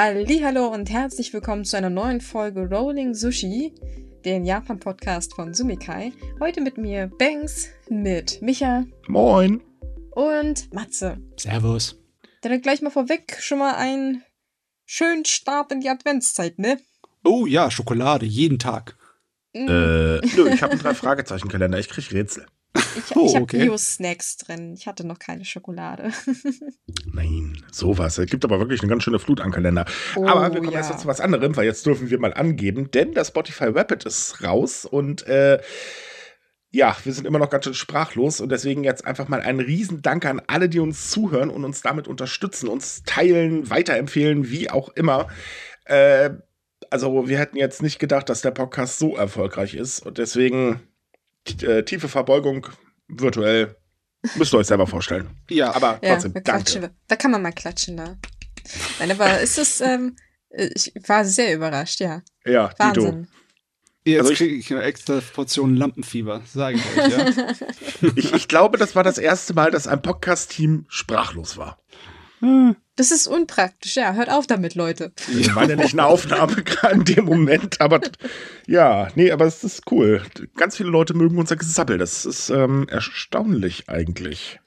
Hallo und herzlich willkommen zu einer neuen Folge Rolling Sushi, den Japan-Podcast von Sumikai. Heute mit mir Banks, mit Micha. Moin. Und Matze. Servus. Dann gleich mal vorweg schon mal einen schönen Start in die Adventszeit, ne? Oh ja, Schokolade, jeden Tag. Mhm. Äh, nö, ich habe einen Drei-Fragezeichen-Kalender, ich krieg Rätsel. Ich, oh, ich habe okay. Bio-Snacks drin. Ich hatte noch keine Schokolade. Nein, sowas. Es gibt aber wirklich eine ganz schöne Flut an Kalender. Oh, aber wir kommen ja. erst zu was anderem, weil jetzt dürfen wir mal angeben, denn das Spotify Rapid ist raus und äh, ja, wir sind immer noch ganz schön sprachlos und deswegen jetzt einfach mal einen riesen Dank an alle, die uns zuhören und uns damit unterstützen, uns teilen, weiterempfehlen, wie auch immer. Äh, also wir hätten jetzt nicht gedacht, dass der Podcast so erfolgreich ist und deswegen äh, tiefe Verbeugung virtuell. Müsst ihr euch selber vorstellen. Ja, aber trotzdem, ja, danke. Da kann man mal klatschen, da. Nein, aber ist es, ähm, ich war sehr überrascht, ja. Ja, Wahnsinn. Jetzt also kriege ich eine extra Portion Lampenfieber, sage ich euch, ja. ich, ich glaube, das war das erste Mal, dass ein Podcast-Team sprachlos war. Das ist unpraktisch, ja. Hört auf damit, Leute. Waren ja nicht eine Aufnahme gerade in dem Moment, aber ja, nee, aber es ist cool. Ganz viele Leute mögen unser Gesabbel. Das ist ähm, erstaunlich eigentlich.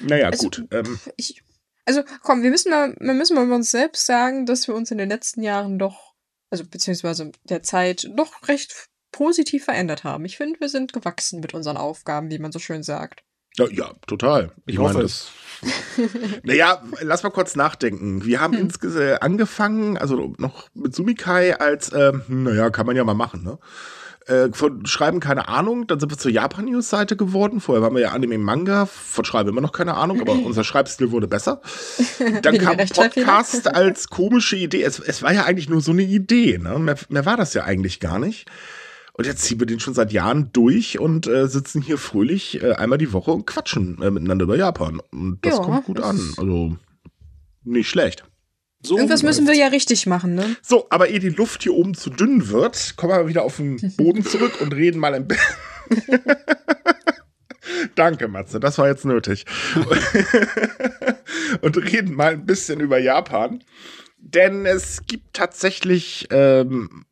Naja, also, gut. Ähm, ich, also komm, wir müssen mal, wir müssen mal über uns selbst sagen, dass wir uns in den letzten Jahren doch, also beziehungsweise der Zeit, doch recht positiv verändert haben. Ich finde, wir sind gewachsen mit unseren Aufgaben, wie man so schön sagt. Ja, ja total. Ich, ich meine, das naja, lass mal kurz nachdenken. Wir haben hm. insgesamt angefangen, also noch mit Sumikai als, äh, naja, kann man ja mal machen, ne? Äh, von Schreiben keine Ahnung, dann sind wir zur Japan-News-Seite geworden. Vorher waren wir ja Anime Manga, von Schreiben immer noch keine Ahnung, aber unser Schreibstil wurde besser. Dann kam Podcast als komische Idee. Es, es war ja eigentlich nur so eine Idee, ne? Mehr, mehr war das ja eigentlich gar nicht. Und jetzt ziehen wir den schon seit Jahren durch und äh, sitzen hier fröhlich äh, einmal die Woche und quatschen äh, miteinander über Japan. Und das ja, kommt gut an. Also nicht schlecht. So Irgendwas müssen wir ja richtig machen, ne? So, aber ehe die Luft hier oben zu dünn wird, kommen wir wieder auf den Boden zurück und reden mal ein bisschen. Danke, Matze, das war jetzt nötig. und reden mal ein bisschen über Japan. Denn es gibt tatsächlich ähm,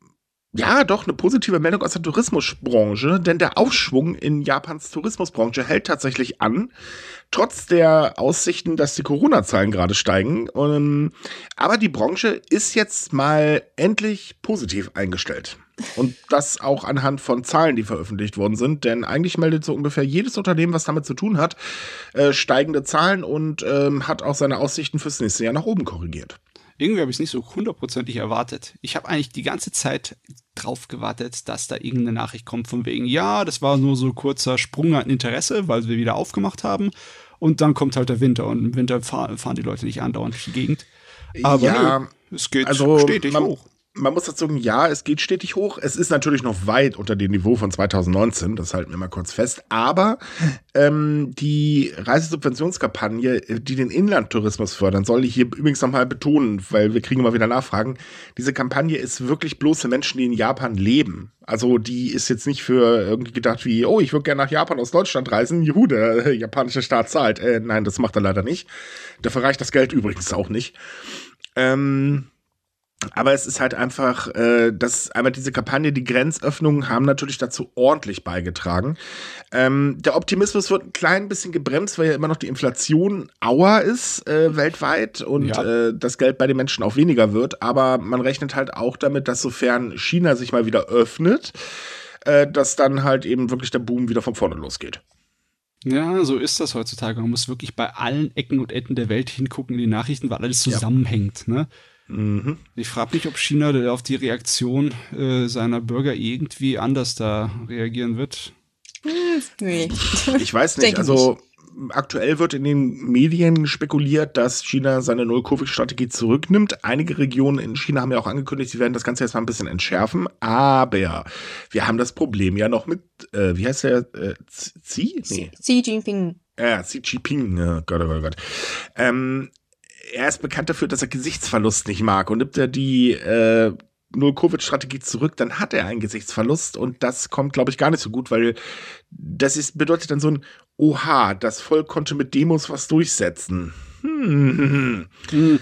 ja, doch, eine positive Meldung aus der Tourismusbranche, denn der Aufschwung in Japans Tourismusbranche hält tatsächlich an, trotz der Aussichten, dass die Corona-Zahlen gerade steigen. Um, aber die Branche ist jetzt mal endlich positiv eingestellt. Und das auch anhand von Zahlen, die veröffentlicht worden sind, denn eigentlich meldet so ungefähr jedes Unternehmen, was damit zu tun hat, äh, steigende Zahlen und ähm, hat auch seine Aussichten fürs nächste Jahr nach oben korrigiert irgendwie habe ich es nicht so hundertprozentig erwartet. Ich habe eigentlich die ganze Zeit drauf gewartet, dass da irgendeine Nachricht kommt von wegen, ja, das war nur so ein kurzer Sprung an Interesse, weil wir wieder aufgemacht haben. Und dann kommt halt der Winter und im Winter fahren, fahren die Leute nicht andauernd durch die Gegend. Aber ja, nö, es geht also stetig man, hoch man muss dazu sagen, ja, es geht stetig hoch. Es ist natürlich noch weit unter dem Niveau von 2019, das halten wir mal kurz fest. Aber ähm, die Reisesubventionskampagne, die den Inlandtourismus fördern, soll ich hier übrigens nochmal betonen, weil wir kriegen immer wieder Nachfragen. Diese Kampagne ist wirklich bloß für Menschen, die in Japan leben. Also die ist jetzt nicht für irgendwie gedacht wie, oh, ich würde gerne nach Japan aus Deutschland reisen. Juhu, der äh, japanische Staat zahlt. Äh, nein, das macht er leider nicht. Dafür reicht das Geld übrigens auch nicht. Ähm, aber es ist halt einfach, äh, dass einmal diese Kampagne, die Grenzöffnungen haben natürlich dazu ordentlich beigetragen. Ähm, der Optimismus wird ein klein bisschen gebremst, weil ja immer noch die Inflation auer ist äh, weltweit und ja. äh, das Geld bei den Menschen auch weniger wird. Aber man rechnet halt auch damit, dass sofern China sich mal wieder öffnet, äh, dass dann halt eben wirklich der Boom wieder von vorne losgeht. Ja, so ist das heutzutage. Man muss wirklich bei allen Ecken und Enden der Welt hingucken in die Nachrichten, weil alles zusammenhängt. Ja. Ne? Mhm. Ich frage mich, ob China auf die Reaktion äh, seiner Bürger irgendwie anders da reagieren wird. Hm, nee. Ich weiß nicht. also aktuell wird in den Medien spekuliert, dass China seine Null-Covid-Strategie zurücknimmt. Einige Regionen in China haben ja auch angekündigt, sie werden das Ganze jetzt mal ein bisschen entschärfen. Aber wir haben das Problem ja noch mit, äh, wie heißt der? Äh, Xi? Nee. Xi Jinping. Ja, Xi Jinping. Oh Gott, oh Gott, oh Gott. Ähm, er ist bekannt dafür, dass er Gesichtsverlust nicht mag. Und nimmt er die äh, Null-Covid-Strategie zurück, dann hat er einen Gesichtsverlust. Und das kommt, glaube ich, gar nicht so gut, weil das ist, bedeutet dann so ein Oha, das Volk konnte mit Demos was durchsetzen. Hm. hm.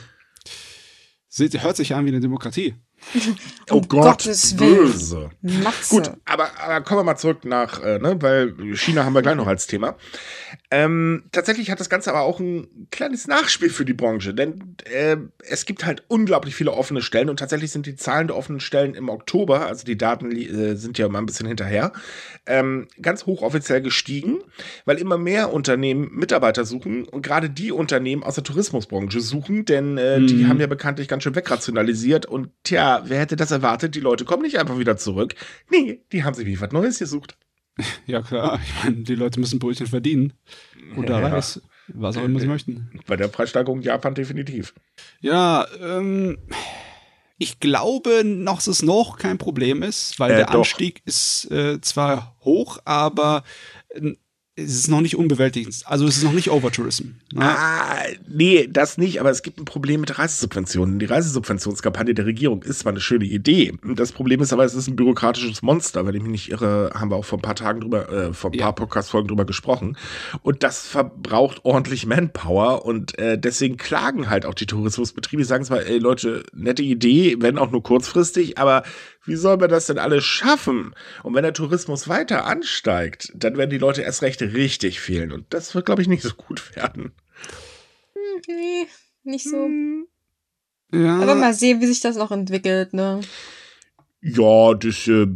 Hört sich an wie eine Demokratie. Oh Um Gott, Gottes Willen. böse. Matze. Gut, aber, aber kommen wir mal zurück nach, äh, ne, weil China haben wir gleich noch als Thema. Ähm, tatsächlich hat das Ganze aber auch ein kleines Nachspiel für die Branche, denn äh, es gibt halt unglaublich viele offene Stellen und tatsächlich sind die Zahlen der offenen Stellen im Oktober, also die Daten äh, sind ja mal ein bisschen hinterher, ähm, ganz hochoffiziell gestiegen, weil immer mehr Unternehmen Mitarbeiter suchen und gerade die Unternehmen aus der Tourismusbranche suchen, denn äh, die Mhm. haben ja bekanntlich ganz schön wegrationalisiert und tja, wer hätte das erwartet? Die Leute kommen nicht einfach wieder zurück. Nee, die haben sich wie was Neues gesucht. Ja, klar. Ich meine, die Leute müssen Brötchen verdienen. Oder Ja. Reis. Was auch immer sie möchten. Bei der Preissteigerung Japan definitiv. Ja, ähm, ich glaube, noch, dass es noch kein Problem ist, weil Äh, der doch. Anstieg ist äh, zwar hoch, aber es ist noch nicht unbewältigend. Also es ist noch nicht Overtourism. Ne? Ah, nee, das nicht, aber es gibt ein Problem mit Reisesubventionen. Die Reisesubventionskampagne der Regierung ist zwar eine schöne Idee. Das Problem ist aber, es ist ein bürokratisches Monster. Wenn ich mich nicht irre, haben wir auch vor ein paar Tagen drüber, äh, vor ein Ja. paar Podcast-Folgen drüber gesprochen. Und das verbraucht ordentlich Manpower und äh, deswegen klagen halt auch die Tourismusbetriebe. Die sagen zwar, ey Leute, nette Idee, wenn auch nur kurzfristig, aber wie soll man das denn alles schaffen? Und wenn der Tourismus weiter ansteigt, dann werden die Leute erst recht richtig fehlen. Und das wird, glaube ich, nicht so gut werden. Hm, nee, nicht so. Ja, Aber mal sehen, wie sich das noch entwickelt, ne? Ja, das äh,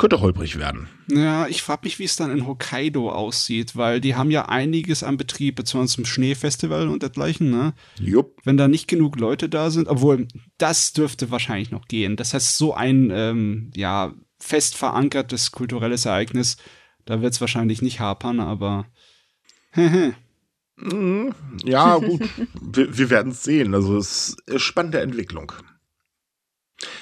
könnte holprig werden. ja, ich frage mich, wie es dann in Hokkaido aussieht, weil die haben ja einiges an Betrieb, besonders zum Schneefestival und dergleichen, ne? Jupp. wenn da nicht genug Leute da sind, obwohl das dürfte wahrscheinlich noch gehen. Das heißt, so ein ähm, ja fest verankertes kulturelles Ereignis, da wird es wahrscheinlich nicht hapern, aber Mhm. Ja, gut. wir wir werden es sehen. Also es ist spannende Entwicklung.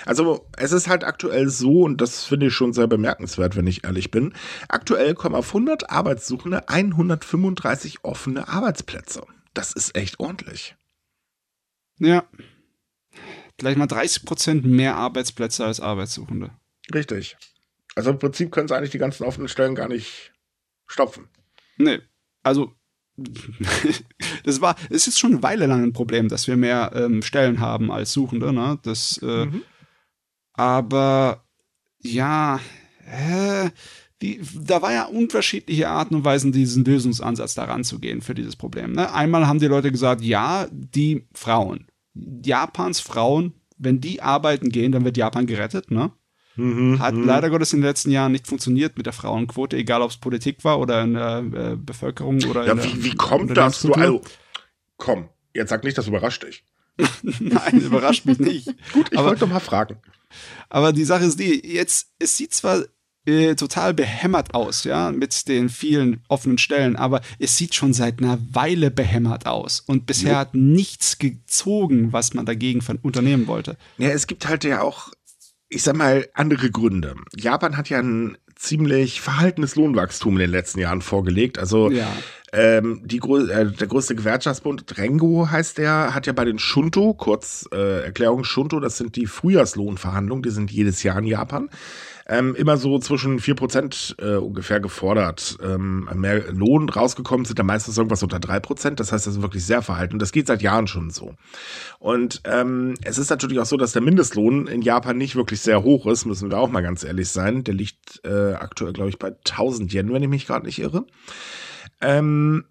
Also es ist halt aktuell so, und das finde ich schon sehr bemerkenswert, wenn ich ehrlich bin, aktuell kommen auf 100 Arbeitssuchende 135 offene Arbeitsplätze. Das ist echt ordentlich. ja, gleich mal 30 Prozent mehr Arbeitsplätze als Arbeitssuchende. Richtig. Also im Prinzip können sie eigentlich die ganzen offenen Stellen gar nicht stopfen. Nee, also das war, es ist schon eine Weile lang ein Problem, dass wir mehr ähm, Stellen haben als Suchende, ne? Das, äh, Mhm. aber ja, äh, die, da war ja unterschiedliche Arten und Weisen, diesen Lösungsansatz daran zu gehen für dieses Problem. Ne? Einmal haben die Leute gesagt, ja, die Frauen, Japans Frauen, wenn die arbeiten gehen, dann wird Japan gerettet, ne? Mhm, Hat mhm. leider Gottes in den letzten Jahren nicht funktioniert mit der Frauenquote, egal ob es Politik war oder in der äh, Bevölkerung oder Ja, in der wie, wie kommt das? Du, also, komm, jetzt sag nicht, das überrascht dich. Nein, überrascht mich nicht. Gut, ich Aber- wollte doch mal fragen. Aber die Sache ist die, jetzt, es sieht zwar äh, total behämmert aus, ja, mit den vielen offenen Stellen, aber es sieht schon seit einer Weile behämmert aus. Und bisher Jo. hat nichts gezogen, was man dagegen von unternehmen wollte. Ja, es gibt halt ja auch, ich sag mal, andere Gründe. Japan hat ja ein ziemlich verhaltenes Lohnwachstum in den letzten Jahren vorgelegt. Also Ja. ähm, die, äh, der größte Gewerkschaftsbund, Rengo heißt der, hat ja bei den Shunto, kurz äh, Erklärung Shunto, das sind die Frühjahrslohnverhandlungen, die sind jedes Jahr in Japan. Ähm, immer so zwischen 4% äh, ungefähr gefordert. Ähm, mehr Lohn rausgekommen sind da meistens irgendwas unter 3%. Das heißt, das ist wirklich sehr verhalten. Das geht seit Jahren schon so. Und ähm, es ist natürlich auch so, dass der Mindestlohn in Japan nicht wirklich sehr hoch ist, müssen wir auch mal ganz ehrlich sein. Der liegt äh, aktuell, glaube ich, bei 1000 Yen, wenn ich mich gerade nicht irre. Ähm,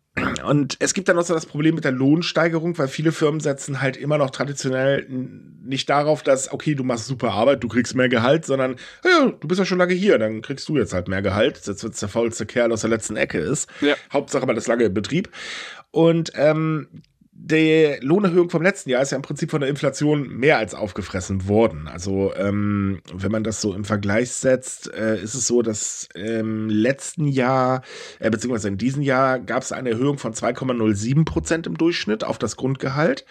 und es gibt dann noch so das Problem mit der Lohnsteigerung, weil viele Firmen setzen halt immer noch traditionell nicht darauf, dass, okay, du machst super Arbeit, du kriegst mehr Gehalt, sondern, ja, du bist ja schon lange hier, dann kriegst du jetzt halt mehr Gehalt, jetzt wird's der faulste Kerl aus der letzten Ecke ist. Ja. Hauptsache, man ist lange im Betrieb. Und ähm, die Lohnerhöhung vom letzten Jahr ist ja im Prinzip von der Inflation mehr als aufgefressen worden. Also ähm, wenn man das so im Vergleich setzt, äh, ist es so, dass im letzten Jahr, äh, beziehungsweise in diesem Jahr, gab es eine Erhöhung von 2,07 Prozent im Durchschnitt auf das Grundgehalt.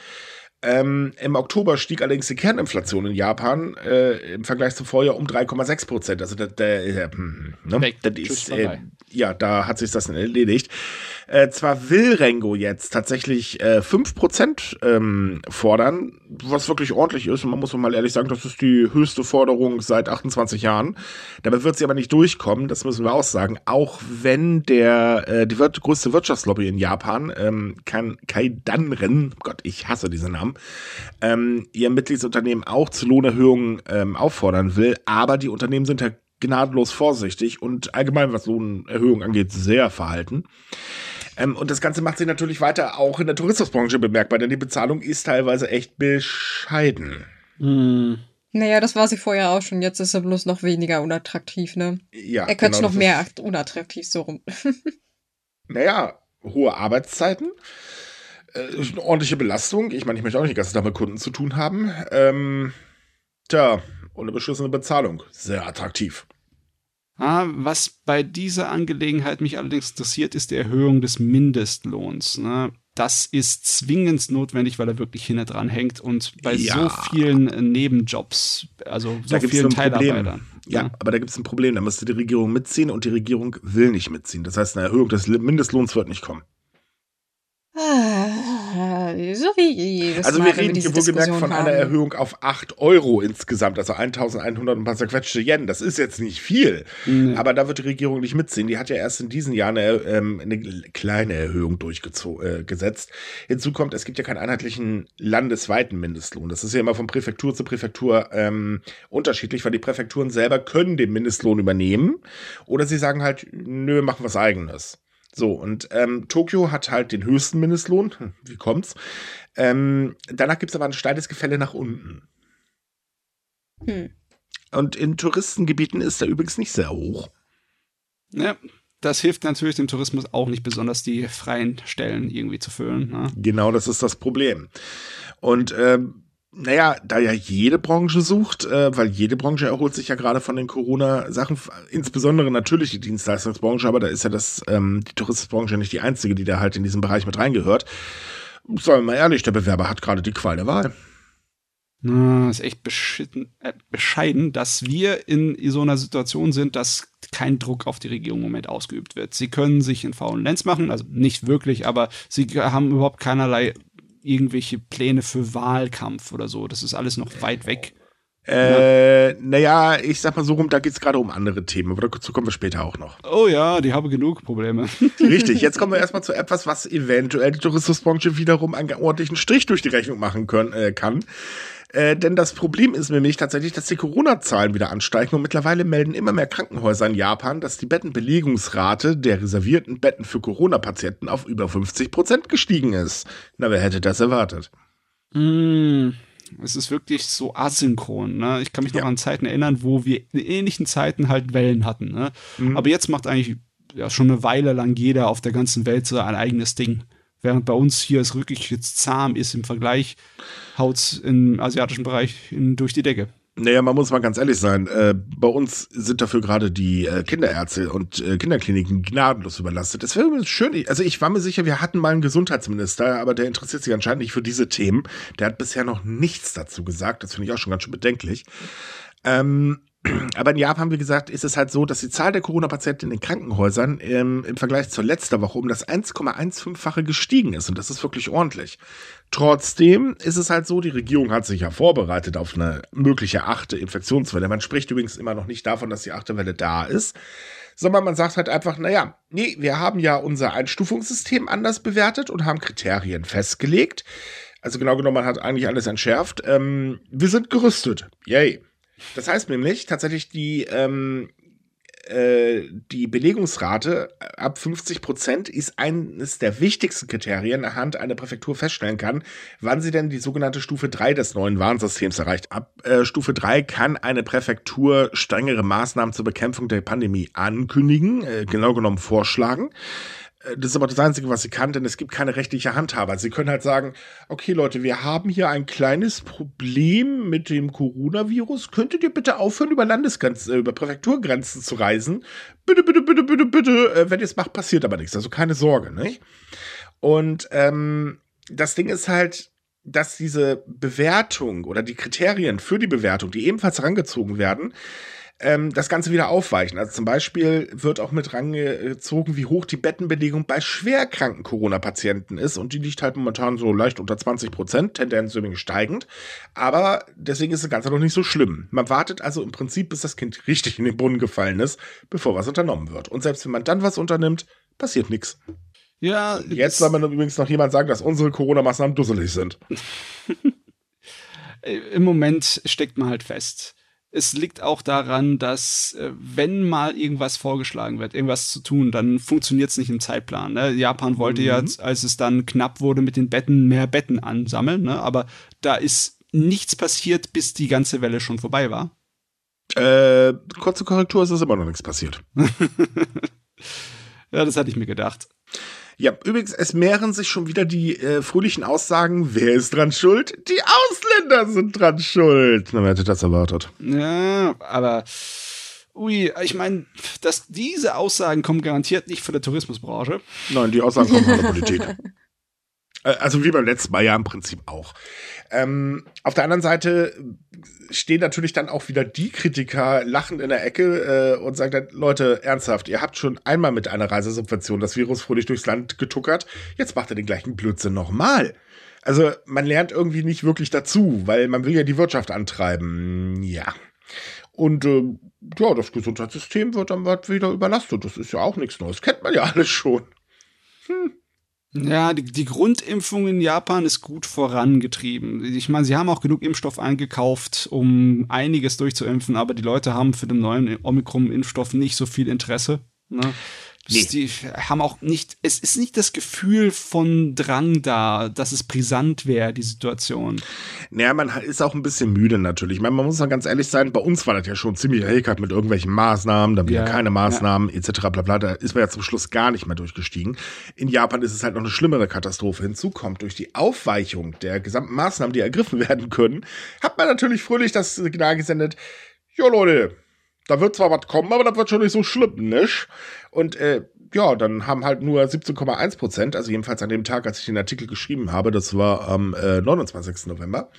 Ähm, Im Oktober stieg allerdings die Kerninflation in Japan äh, im Vergleich zum Vorjahr um 3,6 Prozent. Also der, der, der, hm, ne? Weg. ist, äh, ja, da hat sich das erledigt. Äh, zwar will Rengo jetzt tatsächlich äh, 5% ähm, fordern, was wirklich ordentlich ist. Und man muss mal ehrlich sagen, das ist die höchste Forderung seit 28 Jahren. Dabei wird sie aber nicht durchkommen, das müssen wir auch sagen. Auch wenn der äh, die wir größte Wirtschaftslobby in Japan, ähm, kan Kaidanren, Gott, ich hasse diesen Namen, ähm, ihr Mitgliedsunternehmen auch zu Lohnerhöhungen ähm, auffordern will. Aber die Unternehmen sind ja gnadenlos vorsichtig und allgemein, was Lohnerhöhungen angeht, sehr verhalten. Ähm, und das Ganze macht sich natürlich weiter auch in der Tourismusbranche bemerkbar, denn die Bezahlung ist teilweise echt bescheiden. Hm. Naja, das war sie vorher auch schon. Jetzt ist er bloß noch weniger unattraktiv, ne? Ja. Er könnte genau, noch mehr unattraktiv so rum. naja, hohe Arbeitszeiten, äh, eine ordentliche Belastung. Ich meine, ich möchte auch nicht die ganze Tag mit Kunden zu tun haben. Ähm, tja, und eine beschissene Bezahlung. Sehr attraktiv. Ah, was bei dieser Angelegenheit mich allerdings interessiert, ist die Erhöhung des Mindestlohns. Ne? Das ist zwingend notwendig, weil er wirklich hinten dran hängt und bei ja. so vielen äh, Nebenjobs, also so vielen Teilarbeitern. Ja, ja, aber da gibt es ein Problem. Da müsste die Regierung mitziehen und die Regierung will nicht mitziehen. Das heißt, eine Erhöhung des Mindestlohns wird nicht kommen. Ah, so wie jedes Also wir reden hier wohlgemerkt von haben. einer Erhöhung auf 8 Euro insgesamt, also 1100 und ein paar zerquetschte Yen. Das ist jetzt nicht viel, mhm. aber da wird die Regierung nicht mitziehen. Die hat ja erst in diesen Jahren eine, ähm, eine kleine Erhöhung durchgesetzt. Äh, Hinzu kommt, es gibt ja keinen einheitlichen landesweiten Mindestlohn. Das ist ja immer von Präfektur zu Präfektur ähm, unterschiedlich, weil die Präfekturen selber können den Mindestlohn übernehmen oder sie sagen halt, nö, machen was eigenes. So, und ähm, Tokio hat halt den höchsten Mindestlohn. Hm, wie kommt's? Ähm, danach gibt es aber ein steiles Gefälle nach unten. Hm. Und in Touristengebieten ist er übrigens nicht sehr hoch. Ja, das hilft natürlich dem Tourismus auch nicht besonders, die freien Stellen irgendwie zu füllen. Ne? Genau, das ist das Problem. Und ähm, naja, da ja jede Branche sucht, äh, weil jede Branche erholt sich ja gerade von den Corona-Sachen, insbesondere natürlich die Dienstleistungsbranche, aber da ist ja das, ähm, die Tourismusbranche nicht die einzige, die da halt in diesen Bereich mit reingehört. Sagen wir mal ehrlich, der Bewerber hat gerade die Qual der Wahl. Na, ist echt äh, bescheiden, dass wir in so einer Situation sind, dass kein Druck auf die Regierung im Moment ausgeübt wird. Sie können sich in faulen Lenz machen, also nicht wirklich, aber sie haben überhaupt keinerlei irgendwelche Pläne für Wahlkampf oder so. Das ist alles noch weit weg. Äh, naja, ich sag mal so rum, da geht es gerade um andere Themen, aber dazu kommen wir später auch noch. Oh ja, die haben genug Probleme. Richtig, jetzt kommen wir erstmal zu etwas, was eventuell die Tourismusbranche wiederum einen ordentlichen Strich durch die Rechnung machen können, äh, kann. Äh, denn das Problem ist nämlich tatsächlich, dass die Corona-Zahlen wieder ansteigen und mittlerweile melden immer mehr Krankenhäuser in Japan, dass die Bettenbelegungsrate der reservierten Betten für Corona-Patienten auf über 50 Prozent gestiegen ist. Na, wer hätte das erwartet? Mm, es ist wirklich so asynchron. Ne? Ich kann mich noch ja. an Zeiten erinnern, wo wir in ähnlichen Zeiten halt Wellen hatten. Ne? Mhm. Aber jetzt macht eigentlich ja schon eine Weile lang jeder auf der ganzen Welt so ein eigenes Ding. Während bei uns hier es wirklich jetzt zahm ist im Vergleich, haut es im asiatischen Bereich in, durch die Decke. Naja, man muss mal ganz ehrlich sein. Äh, bei uns sind dafür gerade die äh, Kinderärzte und äh, Kinderkliniken gnadenlos überlastet. Das wäre schön. Also ich war mir sicher, wir hatten mal einen Gesundheitsminister, aber der interessiert sich anscheinend nicht für diese Themen. Der hat bisher noch nichts dazu gesagt. Das finde ich auch schon ganz schön bedenklich. Ähm, aber in Japan, wie gesagt, ist es halt so, dass die Zahl der Corona-Patienten in den Krankenhäusern ähm, im Vergleich zur letzter Woche um das 1,15-fache gestiegen ist. Und das ist wirklich ordentlich. Trotzdem ist es halt so, die Regierung hat sich ja vorbereitet auf eine mögliche achte Infektionswelle. Man spricht übrigens immer noch nicht davon, dass die achte Welle da ist, sondern man sagt halt einfach, naja, nee, wir haben ja unser Einstufungssystem anders bewertet und haben Kriterien festgelegt. Also genau genommen, man hat eigentlich alles entschärft. Ähm, wir sind gerüstet. Yay. Das heißt nämlich tatsächlich die, ähm, äh, die Belegungsrate ab 50 Prozent ist eines der wichtigsten Kriterien, anhand einer Präfektur feststellen kann, wann sie denn die sogenannte Stufe 3 des neuen Warnsystems erreicht. Ab äh, Stufe 3 kann eine Präfektur strengere Maßnahmen zur Bekämpfung der Pandemie ankündigen, äh, genau genommen vorschlagen. Äh, das ist aber das Einzige, was sie kann, denn es gibt keine rechtliche Handhabe. Sie können halt sagen, okay Leute, wir haben hier ein kleines Problem mit dem Coronavirus. Könntet ihr bitte aufhören, über Landesgrenzen, äh, über Präfekturgrenzen zu reisen? Bitte, bitte, bitte, bitte, bitte. Äh, wenn ihr es macht, passiert aber nichts. Also keine Sorge, nicht? Und ähm, das Ding ist halt, dass diese Bewertung oder die Kriterien für die Bewertung, die ebenfalls herangezogen werden, ähm, das Ganze wieder aufweichen. Also zum Beispiel wird auch mit rangezogen, wie hoch die Bettenbelegung bei schwerkranken Corona-Patienten ist. Und die liegt halt momentan so leicht unter 20 Prozent, Tendenz übrigens steigend. Aber deswegen ist das Ganze noch nicht so schlimm. Man wartet also im Prinzip, bis das Kind richtig in den Brunnen gefallen ist, bevor was unternommen wird. Und selbst wenn man dann was unternimmt, passiert nichts. Ja. Jetzt soll man übrigens noch jemand sagen, dass unsere Corona-Maßnahmen dusselig sind. Im Moment steckt man halt fest. Es liegt auch daran, dass äh, wenn mal irgendwas vorgeschlagen wird, irgendwas zu tun, dann funktioniert es nicht im Zeitplan. Ne? Japan wollte mhm. ja, als es dann knapp wurde mit den Betten, mehr Betten ansammeln, ne? aber da ist nichts passiert, bis die ganze Welle schon vorbei war. Äh, kurze Korrektur, es ist immer noch nichts passiert. ja, das hatte ich mir gedacht. Ja, übrigens, es mehren sich schon wieder die äh, fröhlichen Aussagen, wer ist dran schuld? Die Ausländer sind dran schuld. Na, wer hätte das erwartet? Ja, aber ui, ich meine, dass diese Aussagen kommen garantiert nicht von der Tourismusbranche. Nein, die Aussagen kommen von der Politik. Äh, also wie beim letzten Mal ja im Prinzip auch. Ähm, auf der anderen Seite stehen natürlich dann auch wieder die Kritiker lachend in der Ecke äh, und sagen dann, Leute, ernsthaft, ihr habt schon einmal mit einer Reisesubvention das Virus fröhlich durchs Land getuckert, jetzt macht ihr den gleichen Blödsinn nochmal. Also man lernt irgendwie nicht wirklich dazu, weil man will ja die Wirtschaft antreiben. Ja. Und äh, ja, das Gesundheitssystem wird dann wieder überlastet. Das ist ja auch nichts Neues. Kennt man ja alles schon. Hm. Ja, die, die, Grundimpfung in Japan ist gut vorangetrieben. Ich meine, sie haben auch genug Impfstoff eingekauft, um einiges durchzuimpfen, aber die Leute haben für den neuen Omikron-Impfstoff nicht so viel Interesse. Ne? Nee. Die haben auch nicht, es ist nicht das Gefühl von Drang da, dass es brisant wäre, die Situation. Naja, man ist auch ein bisschen müde natürlich. Ich meine, man muss mal ganz ehrlich sein, bei uns war das ja schon ziemlich erhickert mit irgendwelchen Maßnahmen, dann wieder ja, keine Maßnahmen, ja. etc. bla bla. Da ist man ja zum Schluss gar nicht mehr durchgestiegen. In Japan ist es halt noch eine schlimmere Katastrophe. Hinzu kommt durch die Aufweichung der gesamten Maßnahmen, die ergriffen werden können, hat man natürlich fröhlich das Signal gesendet, jo Leute, da wird zwar was kommen, aber das wird schon nicht so schlimm, nicht? Und äh, ja, dann haben halt nur 17,1 Prozent, also jedenfalls an dem Tag, als ich den Artikel geschrieben habe, das war am äh, 29. November,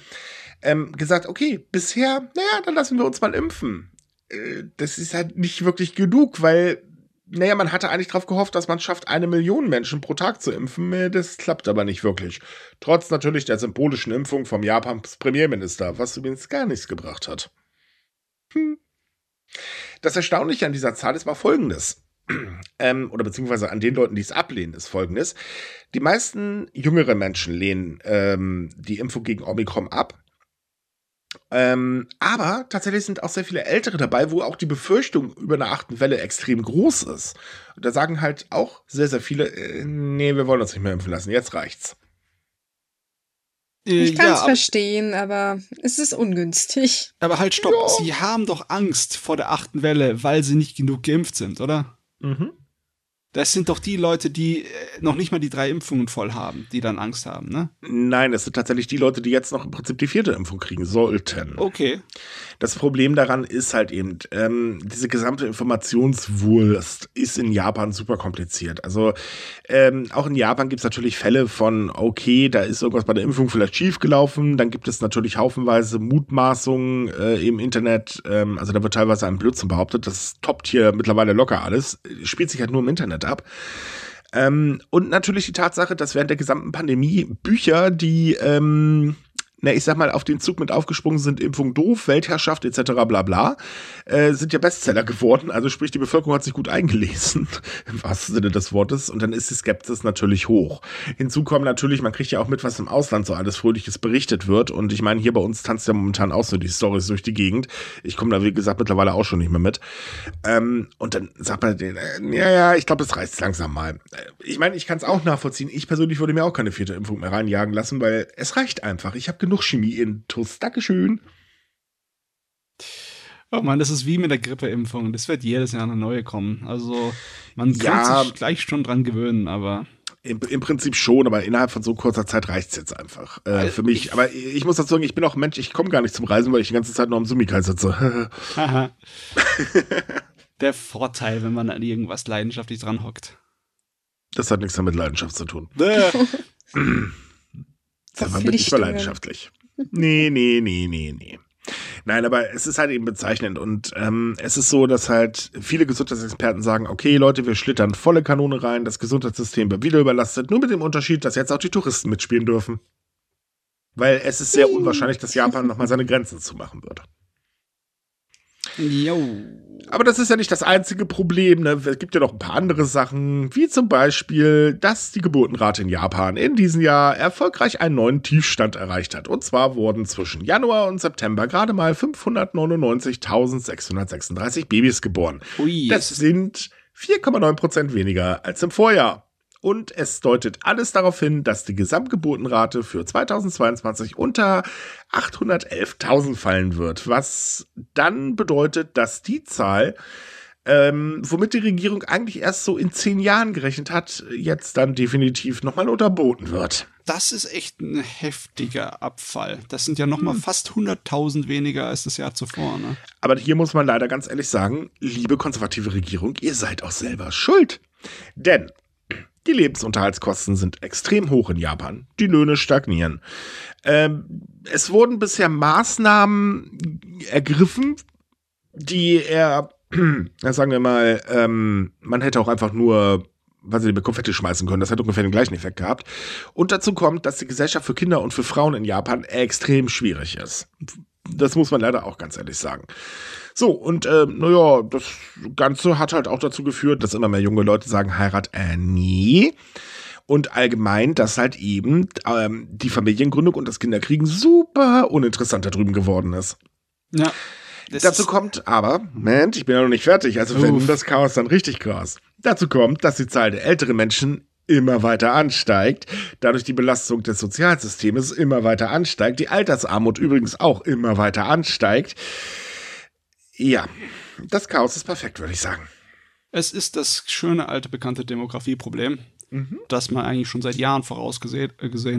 ähm, gesagt, okay, bisher, naja, dann lassen wir uns mal impfen. Äh, das ist halt nicht wirklich genug, weil, naja, man hatte eigentlich darauf gehofft, dass man schafft, eine Million Menschen pro Tag zu impfen. Äh, das klappt aber nicht wirklich. Trotz natürlich der symbolischen Impfung vom Japans Premierminister, was übrigens gar nichts gebracht hat. Hm. Das Erstaunliche an dieser Zahl ist mal folgendes. Ähm, oder beziehungsweise an den Leuten, die es ablehnen, ist folgendes. Die meisten jüngere Menschen lehnen ähm, die Impfung gegen Omikron ab. Ähm, aber tatsächlich sind auch sehr viele Ältere dabei, wo auch die Befürchtung über eine achten Welle extrem groß ist. Und da sagen halt auch sehr, sehr viele, äh, nee, wir wollen uns nicht mehr impfen lassen, jetzt reicht's. Äh, ich kann es ja, verstehen, aber es ist ungünstig. Aber halt, stopp. Ja. Sie haben doch Angst vor der achten Welle, weil sie nicht genug geimpft sind, oder? Mhm. Das sind doch die Leute, die äh, noch nicht mal die drei Impfungen voll haben, die dann Angst haben, ne? Nein, das sind tatsächlich die Leute, die jetzt noch im Prinzip die vierte Impfung kriegen sollten. Okay. Das Problem daran ist halt eben, ähm, diese gesamte Informationswurst ist in Japan super kompliziert. Also ähm, auch in Japan gibt es natürlich Fälle von, okay, da ist irgendwas bei der Impfung vielleicht schiefgelaufen. Dann gibt es natürlich haufenweise Mutmaßungen äh, im Internet. Ähm, also da wird teilweise ein Blödsinn behauptet. Das toppt hier mittlerweile locker alles. Spielt sich halt nur im Internet ab. Ähm, und natürlich die Tatsache, dass während der gesamten Pandemie Bücher, die ähm, na, ich sag mal, auf den Zug mit aufgesprungen sind, Impfung doof, Weltherrschaft etc. bla bla, äh, sind ja Bestseller geworden. Also sprich, die Bevölkerung hat sich gut eingelesen, im wahrsten Sinne des Wortes, und dann ist die Skepsis natürlich hoch. Hinzu kommt natürlich, man kriegt ja auch mit, was im Ausland so alles Fröhliches berichtet wird. Und ich meine, hier bei uns tanzt ja momentan auch so die Stories durch die Gegend. Ich komme da, wie gesagt, mittlerweile auch schon nicht mehr mit. Ähm, und dann sagt man, äh, ja, ja, ich glaube, es reißt langsam mal. Äh, ich meine, ich kann es auch nachvollziehen. Ich persönlich würde mir auch keine vierte Impfung mehr reinjagen lassen, weil es reicht einfach. Ich habe genug Chemie in Tuss. Dankeschön. Oh Mann, das ist wie mit der Grippeimpfung. Das wird jedes Jahr eine neue kommen. Also man ja, kann sich gleich schon dran gewöhnen, aber. Im, Im, Prinzip schon, aber innerhalb von so kurzer Zeit reicht es jetzt einfach. Äh, also für mich. Ich, aber ich muss dazu sagen, ich bin auch Mensch, ich komme gar nicht zum Reisen, weil ich die ganze Zeit nur am Summikal sitze. der Vorteil, wenn man an irgendwas leidenschaftlich dran hockt. Das hat nichts damit Leidenschaft zu tun. Dann bin ich leidenschaftlich. Nee, nee, nee, nee, nee. Nein, aber es ist halt eben bezeichnend und ähm, es ist so, dass halt viele Gesundheitsexperten sagen, okay Leute, wir schlittern volle Kanone rein, das Gesundheitssystem wird wieder überlastet, nur mit dem Unterschied, dass jetzt auch die Touristen mitspielen dürfen. Weil es ist sehr unwahrscheinlich, dass Japan nochmal seine Grenzen zumachen wird. Jo. Aber das ist ja nicht das einzige Problem. Ne? Es gibt ja noch ein paar andere Sachen, wie zum Beispiel, dass die Geburtenrate in Japan in diesem Jahr erfolgreich einen neuen Tiefstand erreicht hat. Und zwar wurden zwischen Januar und September gerade mal 599.636 Babys geboren. Ui, Das sind 4,9 Prozent weniger als im Vorjahr. Und es deutet alles darauf hin, dass die Gesamtgeburtenrate für 2022 unter 811.000 fallen wird, was dann bedeutet, dass die Zahl, ähm, womit die Regierung eigentlich erst so in zehn Jahren gerechnet hat, jetzt dann definitiv nochmal unterboten wird. das ist echt ein heftiger Abfall. Das sind ja noch mal fast 100.000 weniger als das Jahr zuvor. Ne? Aber hier muss man leider ganz ehrlich sagen, liebe konservative Regierung, ihr seid auch selber schuld. Denn die Lebensunterhaltskosten sind extrem hoch in Japan. Die Löhne stagnieren. Ähm, es wurden bisher Maßnahmen ergriffen, die eher, ja, sagen wir mal, ähm, man hätte auch einfach nur weil sie mit Konfetti schmeißen können. Das hätte ungefähr den gleichen Effekt gehabt. Und dazu kommt, dass die Gesellschaft für Kinder und für Frauen in Japan extrem schwierig ist. Das muss man leider auch ganz ehrlich sagen. So, und äh, naja, das Ganze hat halt auch dazu geführt, dass immer mehr junge Leute sagen, Heirat, äh, nee. Und allgemein, dass halt eben ähm, die Familiengründung und das Kinderkriegen super uninteressant da drüben geworden ist. Ja. Das Dazu ist- kommt aber, Moment, ich bin ja noch nicht fertig, also wenn Uff. das Chaos dann richtig krass. Dazu kommt, dass die Zahl der älteren Menschen immer weiter ansteigt, dadurch die Belastung des Sozialsystems immer weiter ansteigt, die Altersarmut übrigens auch immer weiter ansteigt. Ja, das Chaos ist perfekt, würde ich sagen. Es ist das schöne alte bekannte Demografieproblem, das man eigentlich schon seit Jahren vorausgesehen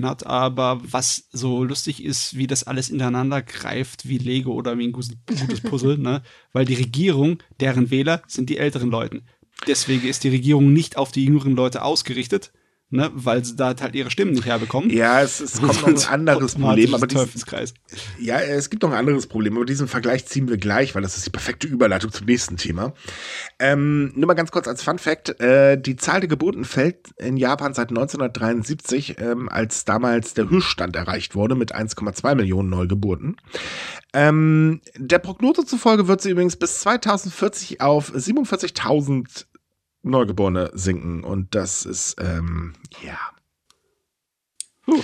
äh, hat. Aber was so lustig ist, wie das alles ineinander greift, wie Lego oder wie ein gutes, gutes Puzzle, ne? Weil die Regierung, deren Wähler sind die älteren Leuten. Deswegen ist die Regierung nicht auf die jüngeren Leute ausgerichtet, ne? Weil sie da halt ihre Stimmen nicht herbekommen. Ja, es, es kommt noch ein anderes Problem, aber diesen. Ja, es gibt noch ein anderes Problem, aber diesen Vergleich ziehen wir gleich, weil das ist die perfekte Überleitung zum nächsten Thema. Ähm, nur mal ganz kurz als Fun Fact, äh, die Zahl der Geburten fällt in Japan seit 1973, ähm, als damals der Höchststand erreicht wurde mit 1,2 Millionen Neugeburten. Ähm, der Prognose zufolge wird sie übrigens bis 2040 auf 47.000 Neugeborene sinken und das ist, ähm, ja. Huh.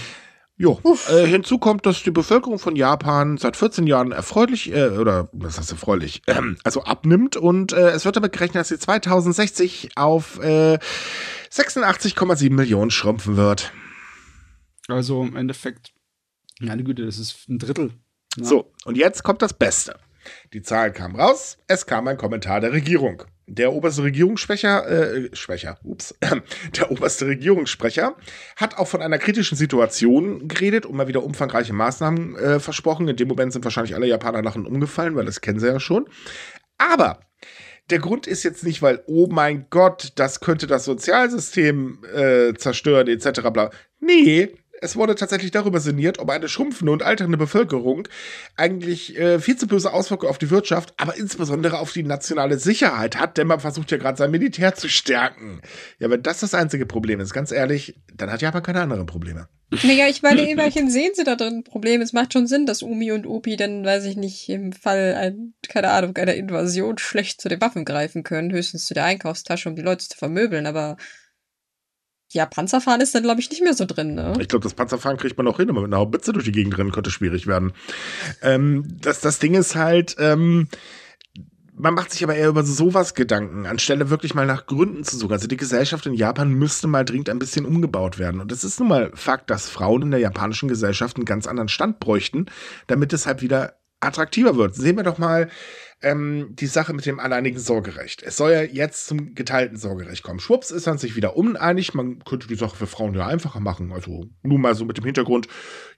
Jo. Äh, hinzu kommt, dass die Bevölkerung von Japan seit 14 Jahren erfreulich, äh, oder was heißt erfreulich, ähm, also abnimmt und äh, es wird damit gerechnet, dass sie 2060 auf äh, 86,7 Millionen schrumpfen wird. Also im Endeffekt, meine Güte, das ist ein Drittel. Ja. So, und jetzt kommt das Beste. Die Zahlen kamen raus, es kam ein Kommentar der Regierung. Der oberste Regierungssprecher, äh, Schwächer, ups, der oberste Regierungssprecher hat auch von einer kritischen Situation geredet und mal wieder umfangreiche Maßnahmen äh, versprochen. In dem Moment sind wahrscheinlich alle Japaner lachen umgefallen, weil das kennen sie ja schon. Aber der Grund ist jetzt nicht, weil, oh mein Gott, das könnte das Sozialsystem äh, zerstören, etc. Bla. Nee, es wurde tatsächlich darüber sinniert, ob eine schrumpfende und alternde Bevölkerung eigentlich äh, viel zu böse Auswirkungen auf die Wirtschaft, aber insbesondere auf die nationale Sicherheit hat, denn man versucht ja gerade sein Militär zu stärken. Ja, wenn das das einzige Problem ist, ganz ehrlich, dann hat Japan keine anderen Probleme. Naja, ich meine, immerhin sehen sie da drin ein Problem. Es macht schon Sinn, dass Umi und Opi dann, weiß ich nicht, im Fall, ein, keine Ahnung, einer Invasion schlecht zu den Waffen greifen können, höchstens zu der Einkaufstasche, um die Leute zu vermöbeln, aber ja, Panzerfahren ist dann, glaube ich, nicht mehr so drin, ne? Ich glaube, das Panzerfahren kriegt man auch hin, aber mit einer Haubitze durch die Gegend rennen könnte schwierig werden. Ähm, das, das Ding ist halt, ähm, man macht sich aber eher über sowas Gedanken, anstelle wirklich mal nach Gründen zu suchen. Also die Gesellschaft in Japan müsste mal dringend ein bisschen umgebaut werden. Und es ist nun mal Fakt, dass Frauen in der japanischen Gesellschaft einen ganz anderen Stand bräuchten, damit es halt wieder attraktiver wird. Sehen wir doch mal ähm, die Sache mit dem alleinigen Sorgerecht. Es soll ja jetzt zum geteilten Sorgerecht kommen. Schwupps ist man sich wieder uneinig. Man könnte die Sache für Frauen ja einfacher machen. Also nur mal so mit dem Hintergrund,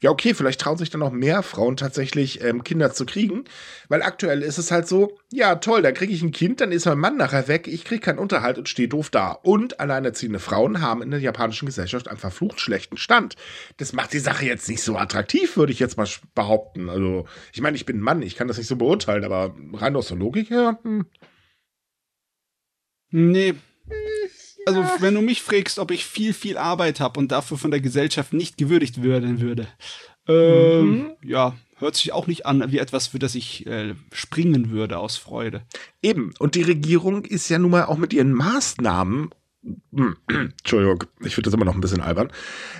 ja okay, vielleicht trauen sich dann noch mehr Frauen tatsächlich ähm, Kinder zu kriegen. Weil aktuell ist es halt so, ja toll, da kriege ich ein Kind, dann ist mein Mann nachher weg, ich kriege keinen Unterhalt und stehe doof da. Und alleinerziehende Frauen haben in der japanischen Gesellschaft einen verflucht schlechten Stand. Das macht die Sache jetzt nicht so attraktiv, würde ich jetzt mal behaupten. Also ich meine, ich bin ein Mann, ich kann das nicht so beurteilen, aber rein aus der Logik her, hm. Nee. Also, wenn du mich fragst, ob ich viel, viel Arbeit habe und dafür von der Gesellschaft nicht gewürdigt werden würde, ähm, ja, hört sich auch nicht an wie etwas, für das ich äh, springen würde aus Freude. Eben. Und die Regierung ist ja nun mal auch mit ihren Maßnahmen Entschuldigung, ich finde das immer noch ein bisschen albern,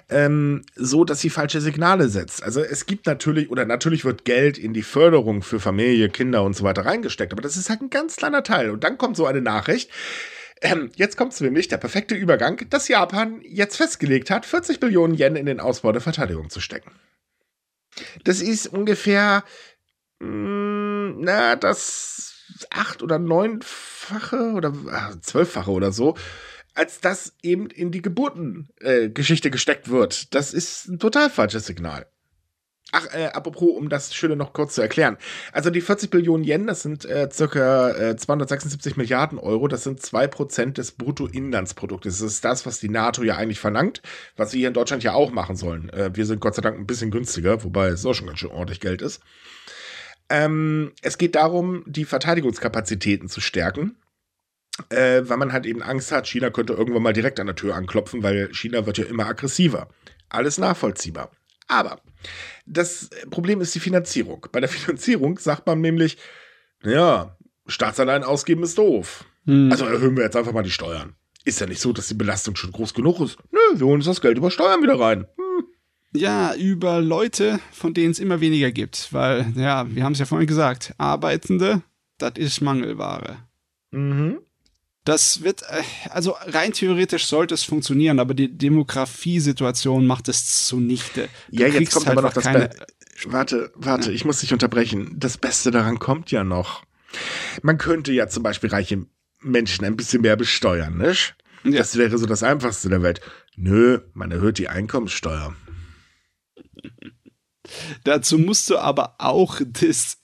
ähm, so, dass sie falsche Signale setzt. Also es gibt natürlich, oder natürlich wird Geld in die Förderung für Familie, Kinder und so weiter reingesteckt, aber das ist halt ein ganz kleiner Teil. Und dann kommt so eine Nachricht, ähm, jetzt kommt es nämlich, der perfekte Übergang, dass Japan jetzt festgelegt hat, 40 Billionen Yen in den Ausbau der Verteidigung zu stecken. Das ist ungefähr, mh, mm, na, das acht- oder neunfache oder äh, zwölffache oder so als das eben in die Geburtengeschichte äh, gesteckt wird. Das ist ein total falsches Signal. Ach, äh, apropos, um das Schöne noch kurz zu erklären. Also die 40 Billionen Yen, das sind äh, circa äh, 276 Milliarden Euro, das sind zwei Prozent des Bruttoinlandsproduktes. Das ist das, was die NATO ja eigentlich verlangt, was wir hier in Deutschland ja auch machen sollen. Äh, wir sind Gott sei Dank ein bisschen günstiger, wobei es auch schon ganz schön ordentlich Geld ist. Ähm, es geht darum, die Verteidigungskapazitäten zu stärken äh, weil man halt eben Angst hat, China könnte irgendwann mal direkt an der Tür anklopfen, weil China wird ja immer aggressiver. Alles nachvollziehbar. Aber das Problem ist die Finanzierung. Bei der Finanzierung sagt man nämlich, ja, Staatsanleihen ausgeben ist doof. Hm. Also erhöhen wir jetzt einfach mal die Steuern. Ist ja nicht so, dass die Belastung schon groß genug ist. Nö, wir holen uns das Geld über Steuern wieder rein. Hm. Ja, über Leute, von denen es immer weniger gibt. Weil, ja, wir haben es ja vorhin gesagt, Arbeitende, das ist Mangelware. Mhm. Das wird, äh, also rein theoretisch sollte es funktionieren, aber die Demografiesituation macht es zunichte. Du ja, jetzt kommt halt aber noch das keine Be Warte, warte, ja. ich muss dich unterbrechen. Das Beste daran kommt ja noch. Man könnte ja zum Beispiel reiche Menschen ein bisschen mehr besteuern, nicht? Ja. Das wäre so das Einfachste der Welt. Nö, man erhöht die Einkommenssteuer. Dazu musst du aber auch das,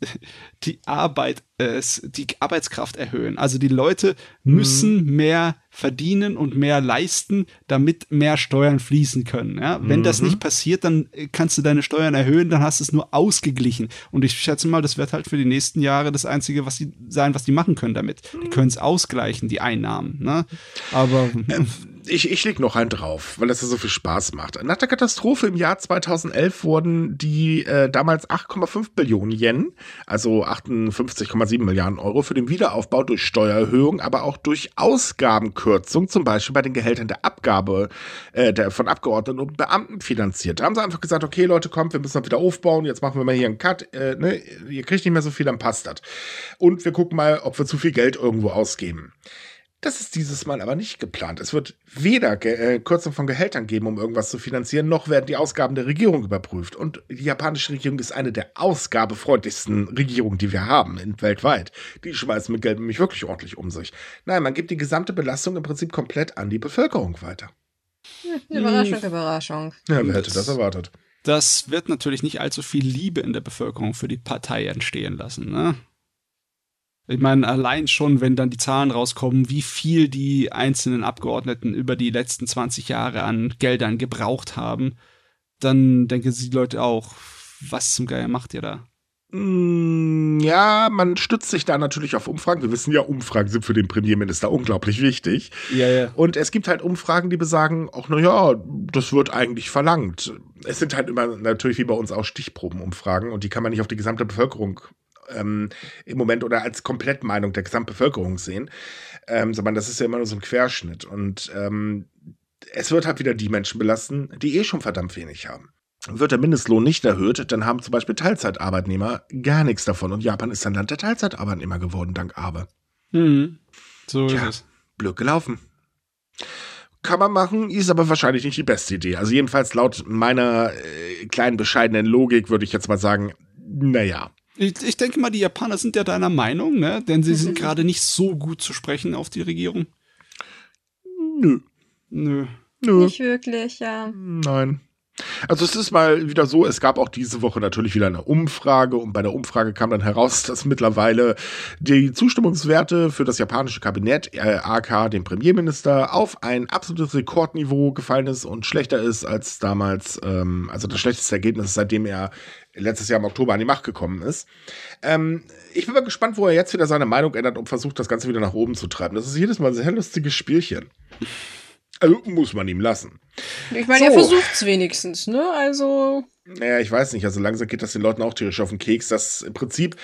die Arbeit, äh, die Arbeitskraft erhöhen. Also die Leute müssen mhm. mehr verdienen und mehr leisten, damit mehr Steuern fließen können. Ja? Wenn mhm. das nicht passiert, dann kannst du deine Steuern erhöhen, dann hast du es nur ausgeglichen. Und ich schätze mal, das wird halt für die nächsten Jahre das Einzige, was die sein, was die machen können damit. Die mhm. können es ausgleichen, die Einnahmen. Ne? Aber äh, ich, ich leg noch einen drauf, weil das ja so viel Spaß macht. Nach der Katastrophe im Jahr 2011 wurden die äh, damals 8,5 Billionen Yen, also 58,7 Milliarden Euro, für den Wiederaufbau durch Steuererhöhung, aber auch durch Ausgabenkürzung, zum Beispiel bei den Gehältern der Abgabe äh, der, von Abgeordneten und Beamten finanziert. Da haben sie einfach gesagt, okay Leute, kommt, wir müssen das wieder aufbauen, jetzt machen wir mal hier einen Cut, äh, ne, ihr kriegt nicht mehr so viel, dann passt das. Und wir gucken mal, ob wir zu viel Geld irgendwo ausgeben. Das ist dieses Mal aber nicht geplant. Es wird weder Ge äh, Kürzung von Gehältern geben, um irgendwas zu finanzieren, noch werden die Ausgaben der Regierung überprüft. Und die japanische Regierung ist eine der ausgabefreundlichsten Regierungen, die wir haben in, weltweit. Die schmeißen mit Geld nämlich wirklich ordentlich um sich. Nein, man gibt die gesamte Belastung im Prinzip komplett an die Bevölkerung weiter. Ja, Überraschung, hm. Überraschung. Ja, wer hätte das erwartet? Das wird natürlich nicht allzu viel Liebe in der Bevölkerung für die Partei entstehen lassen, ne? Ich meine, allein schon, wenn dann die Zahlen rauskommen, wie viel die einzelnen Abgeordneten über die letzten 20 Jahre an Geldern gebraucht haben, dann denken sich die Leute auch, was zum Geier macht ihr da? Mm, ja, man stützt sich da natürlich auf Umfragen. Wir wissen ja, Umfragen sind für den Premierminister unglaublich wichtig. Ja, ja. Und es gibt halt Umfragen, die besagen, auch na ja, das wird eigentlich verlangt. Es sind halt immer natürlich wie bei uns auch Stichprobenumfragen und die kann man nicht auf die gesamte Bevölkerung ähm, im Moment oder als Komplettmeinung der Gesamtbevölkerung sehen, ähm, sondern das ist ja immer nur so ein Querschnitt. Und ähm, es wird halt wieder die Menschen belasten, die eh schon verdammt wenig haben. Wird der Mindestlohn nicht erhöht, dann haben zum Beispiel Teilzeitarbeitnehmer gar nichts davon. Und Japan ist ein Land der Teilzeitarbeitnehmer geworden, dank Abe. Mhm. So Tja, ist es. Blöd gelaufen. Kann man machen, ist aber wahrscheinlich nicht die beste Idee. Also jedenfalls laut meiner äh, kleinen bescheidenen Logik würde ich jetzt mal sagen, naja. Ich, ich denke mal, die Japaner sind ja deiner Meinung, ne? Denn sie sind gerade nicht so gut zu sprechen auf die Regierung. Nö. Nö. Nö. Nicht wirklich, ja. Nein. Also es ist mal wieder so, es gab auch diese Woche natürlich wieder eine Umfrage und bei der Umfrage kam dann heraus, dass mittlerweile die Zustimmungswerte für das japanische Kabinett, äh, AK, dem Premierminister, auf ein absolutes Rekordniveau gefallen ist und schlechter ist als damals, ähm, also das schlechteste Ergebnis, seitdem er letztes Jahr im Oktober an die Macht gekommen ist. Ähm, ich bin mal gespannt, wo er jetzt wieder seine Meinung ändert und versucht, das Ganze wieder nach oben zu treiben. Das ist jedes Mal ein sehr lustiges Spielchen. Also muss man ihm lassen. Ich meine, so. er versucht's wenigstens, ne? Also. Naja, ich weiß nicht. Also langsam geht das den Leuten auch tierisch auf den Keks, dass im Prinzip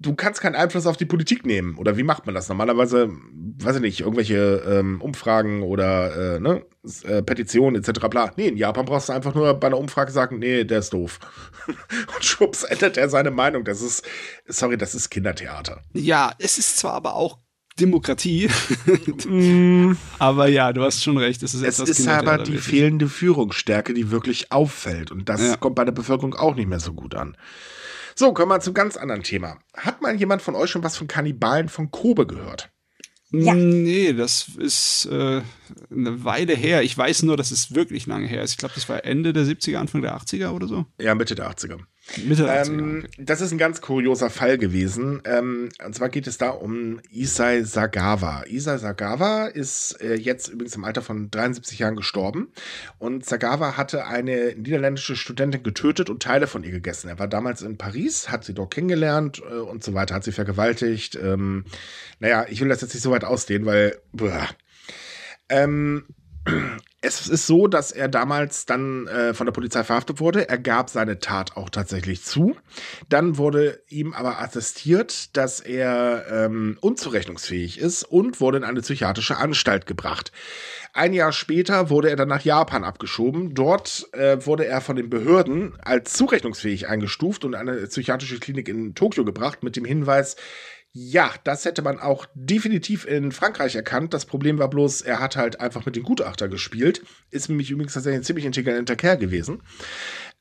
du kannst keinen Einfluss auf die Politik nehmen. Oder wie macht man das? Normalerweise, weiß ich nicht, irgendwelche ähm, Umfragen oder äh, ne, äh, Petitionen etc. bla. Nee, in Japan brauchst du einfach nur bei einer Umfrage sagen, nee, der ist doof. Und schwupps ändert er seine Meinung. Das ist, sorry, das ist Kindertheater. Ja, es ist zwar aber auch Demokratie. mm. aber ja, du hast schon recht. Es ist, es ist aber die wirklich. fehlende Führungsstärke, die wirklich auffällt. Und das ja. kommt bei der Bevölkerung auch nicht mehr so gut an. So, kommen wir zum ganz anderen Thema. Hat mal jemand von euch schon was von Kannibalen von Kobe gehört? Ja. Nee, das ist äh, eine Weile her. Ich weiß nur, dass es wirklich lange her ist. Ich glaube, das war Ende der 70er, Anfang der 80er oder so. Ja, Mitte der 80er. Mitte der 80er. Ähm, okay. Das ist ein ganz kurioser Fall gewesen. Ähm, und zwar geht es da um Isai Sagawa. Isai Sagawa ist äh, jetzt übrigens im Alter von 73 Jahren gestorben. Und Sagawa hatte eine niederländische Studentin getötet und Teile von ihr gegessen. Er war damals in Paris, hat sie dort kennengelernt äh, und so weiter, hat sie vergewaltigt. Ähm, naja, ich will das jetzt nicht so weit ausdehnen, weil. Ähm, es ist so, dass er damals dann äh, von der Polizei verhaftet wurde. Er gab seine Tat auch tatsächlich zu. Dann wurde ihm aber attestiert, dass er ähm, unzurechnungsfähig ist und wurde in eine psychiatrische Anstalt gebracht. Ein Jahr später wurde er dann nach Japan abgeschoben. Dort äh, wurde er von den Behörden als zurechnungsfähig eingestuft und eine psychiatrische Klinik in Tokio gebracht mit dem Hinweis, ja, das hätte man auch definitiv in Frankreich erkannt. Das Problem war bloß, er hat halt einfach mit dem Gutachter gespielt. Ist nämlich übrigens tatsächlich ein ziemlich intelligenter Kerl gewesen.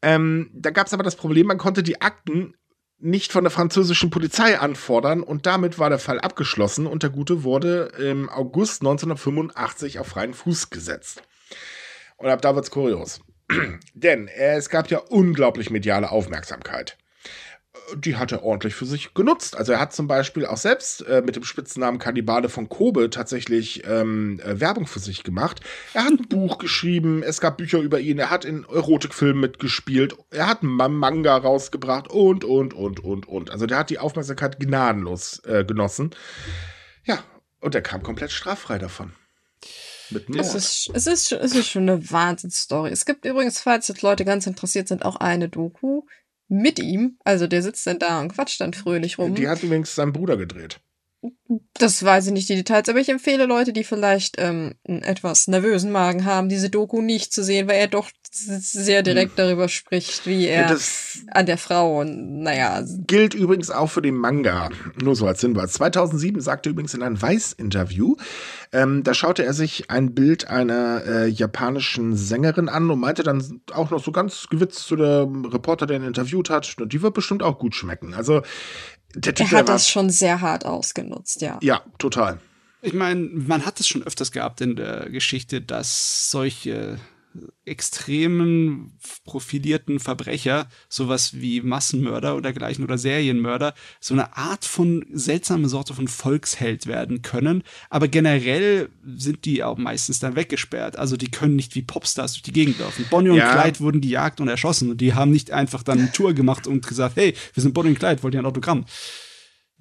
Ähm, da gab es aber das Problem, man konnte die Akten nicht von der französischen Polizei anfordern und damit war der Fall abgeschlossen und der Gute wurde im August 1985 auf freien Fuß gesetzt. Und ab da wird's kurios. Denn es gab ja unglaublich mediale Aufmerksamkeit die hat er ordentlich für sich genutzt. Also er hat zum Beispiel auch selbst äh, mit dem Spitznamen Kannibale von Kobe tatsächlich ähm, äh, Werbung für sich gemacht. Er hat ein Buch geschrieben, es gab Bücher über ihn, er hat in Erotikfilmen mitgespielt, er hat einen Manga rausgebracht und, und, und, und, und. Also der hat die Aufmerksamkeit gnadenlos äh, genossen. Ja, und er kam komplett straffrei davon. Es ist, es, ist, es ist schon eine Wahnsinnsstory. Es gibt übrigens, falls jetzt Leute ganz interessiert sind, auch eine Doku mit ihm. Also der sitzt dann da und quatscht dann fröhlich rum. Die hat übrigens sein Bruder gedreht. Das weiß ich nicht die Details, aber ich empfehle Leute, die vielleicht ähm, einen etwas nervösen Magen haben, diese Doku nicht zu sehen, weil er doch sehr direkt hm. darüber spricht, wie er das an der Frau und naja. Gilt übrigens auch für den Manga, nur so als Hinweis. 2007 sagte übrigens in einem Weiß-Interview, ähm, da schaute er sich ein Bild einer äh, japanischen Sängerin an und meinte dann auch noch so ganz gewitzt zu der Reporter, der ihn interviewt hat, die wird bestimmt auch gut schmecken. Also der typ, er hat das schon sehr hart ausgenutzt, ja. Ja, total. Ich meine, man hat es schon öfters gehabt in der Geschichte, dass solche extremen profilierten Verbrecher, sowas wie Massenmörder oder dergleichen oder Serienmörder, so eine Art von seltsame Sorte von Volksheld werden können. Aber generell sind die auch meistens dann weggesperrt. Also die können nicht wie Popstars durch die Gegend laufen. Bonnie und ja. Clyde wurden gejagt und erschossen und die haben nicht einfach dann eine Tour gemacht und gesagt, hey, wir sind Bonnie und Clyde, wollt ihr ein Autogramm?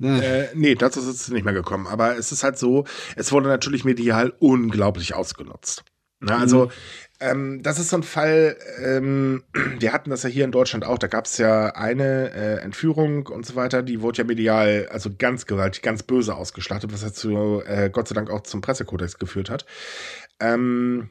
Äh, nee, dazu ist es nicht mehr gekommen. Aber es ist halt so, es wurde natürlich medial unglaublich ausgenutzt. Na, also mhm. Ähm, das ist so ein Fall, ähm, wir hatten das ja hier in Deutschland auch, da gab es ja eine äh, Entführung und so weiter, die wurde ja medial, also ganz gewaltig, ganz böse ausgeschlachtet, was dazu äh, Gott sei Dank auch zum Pressekodex geführt hat. Ähm,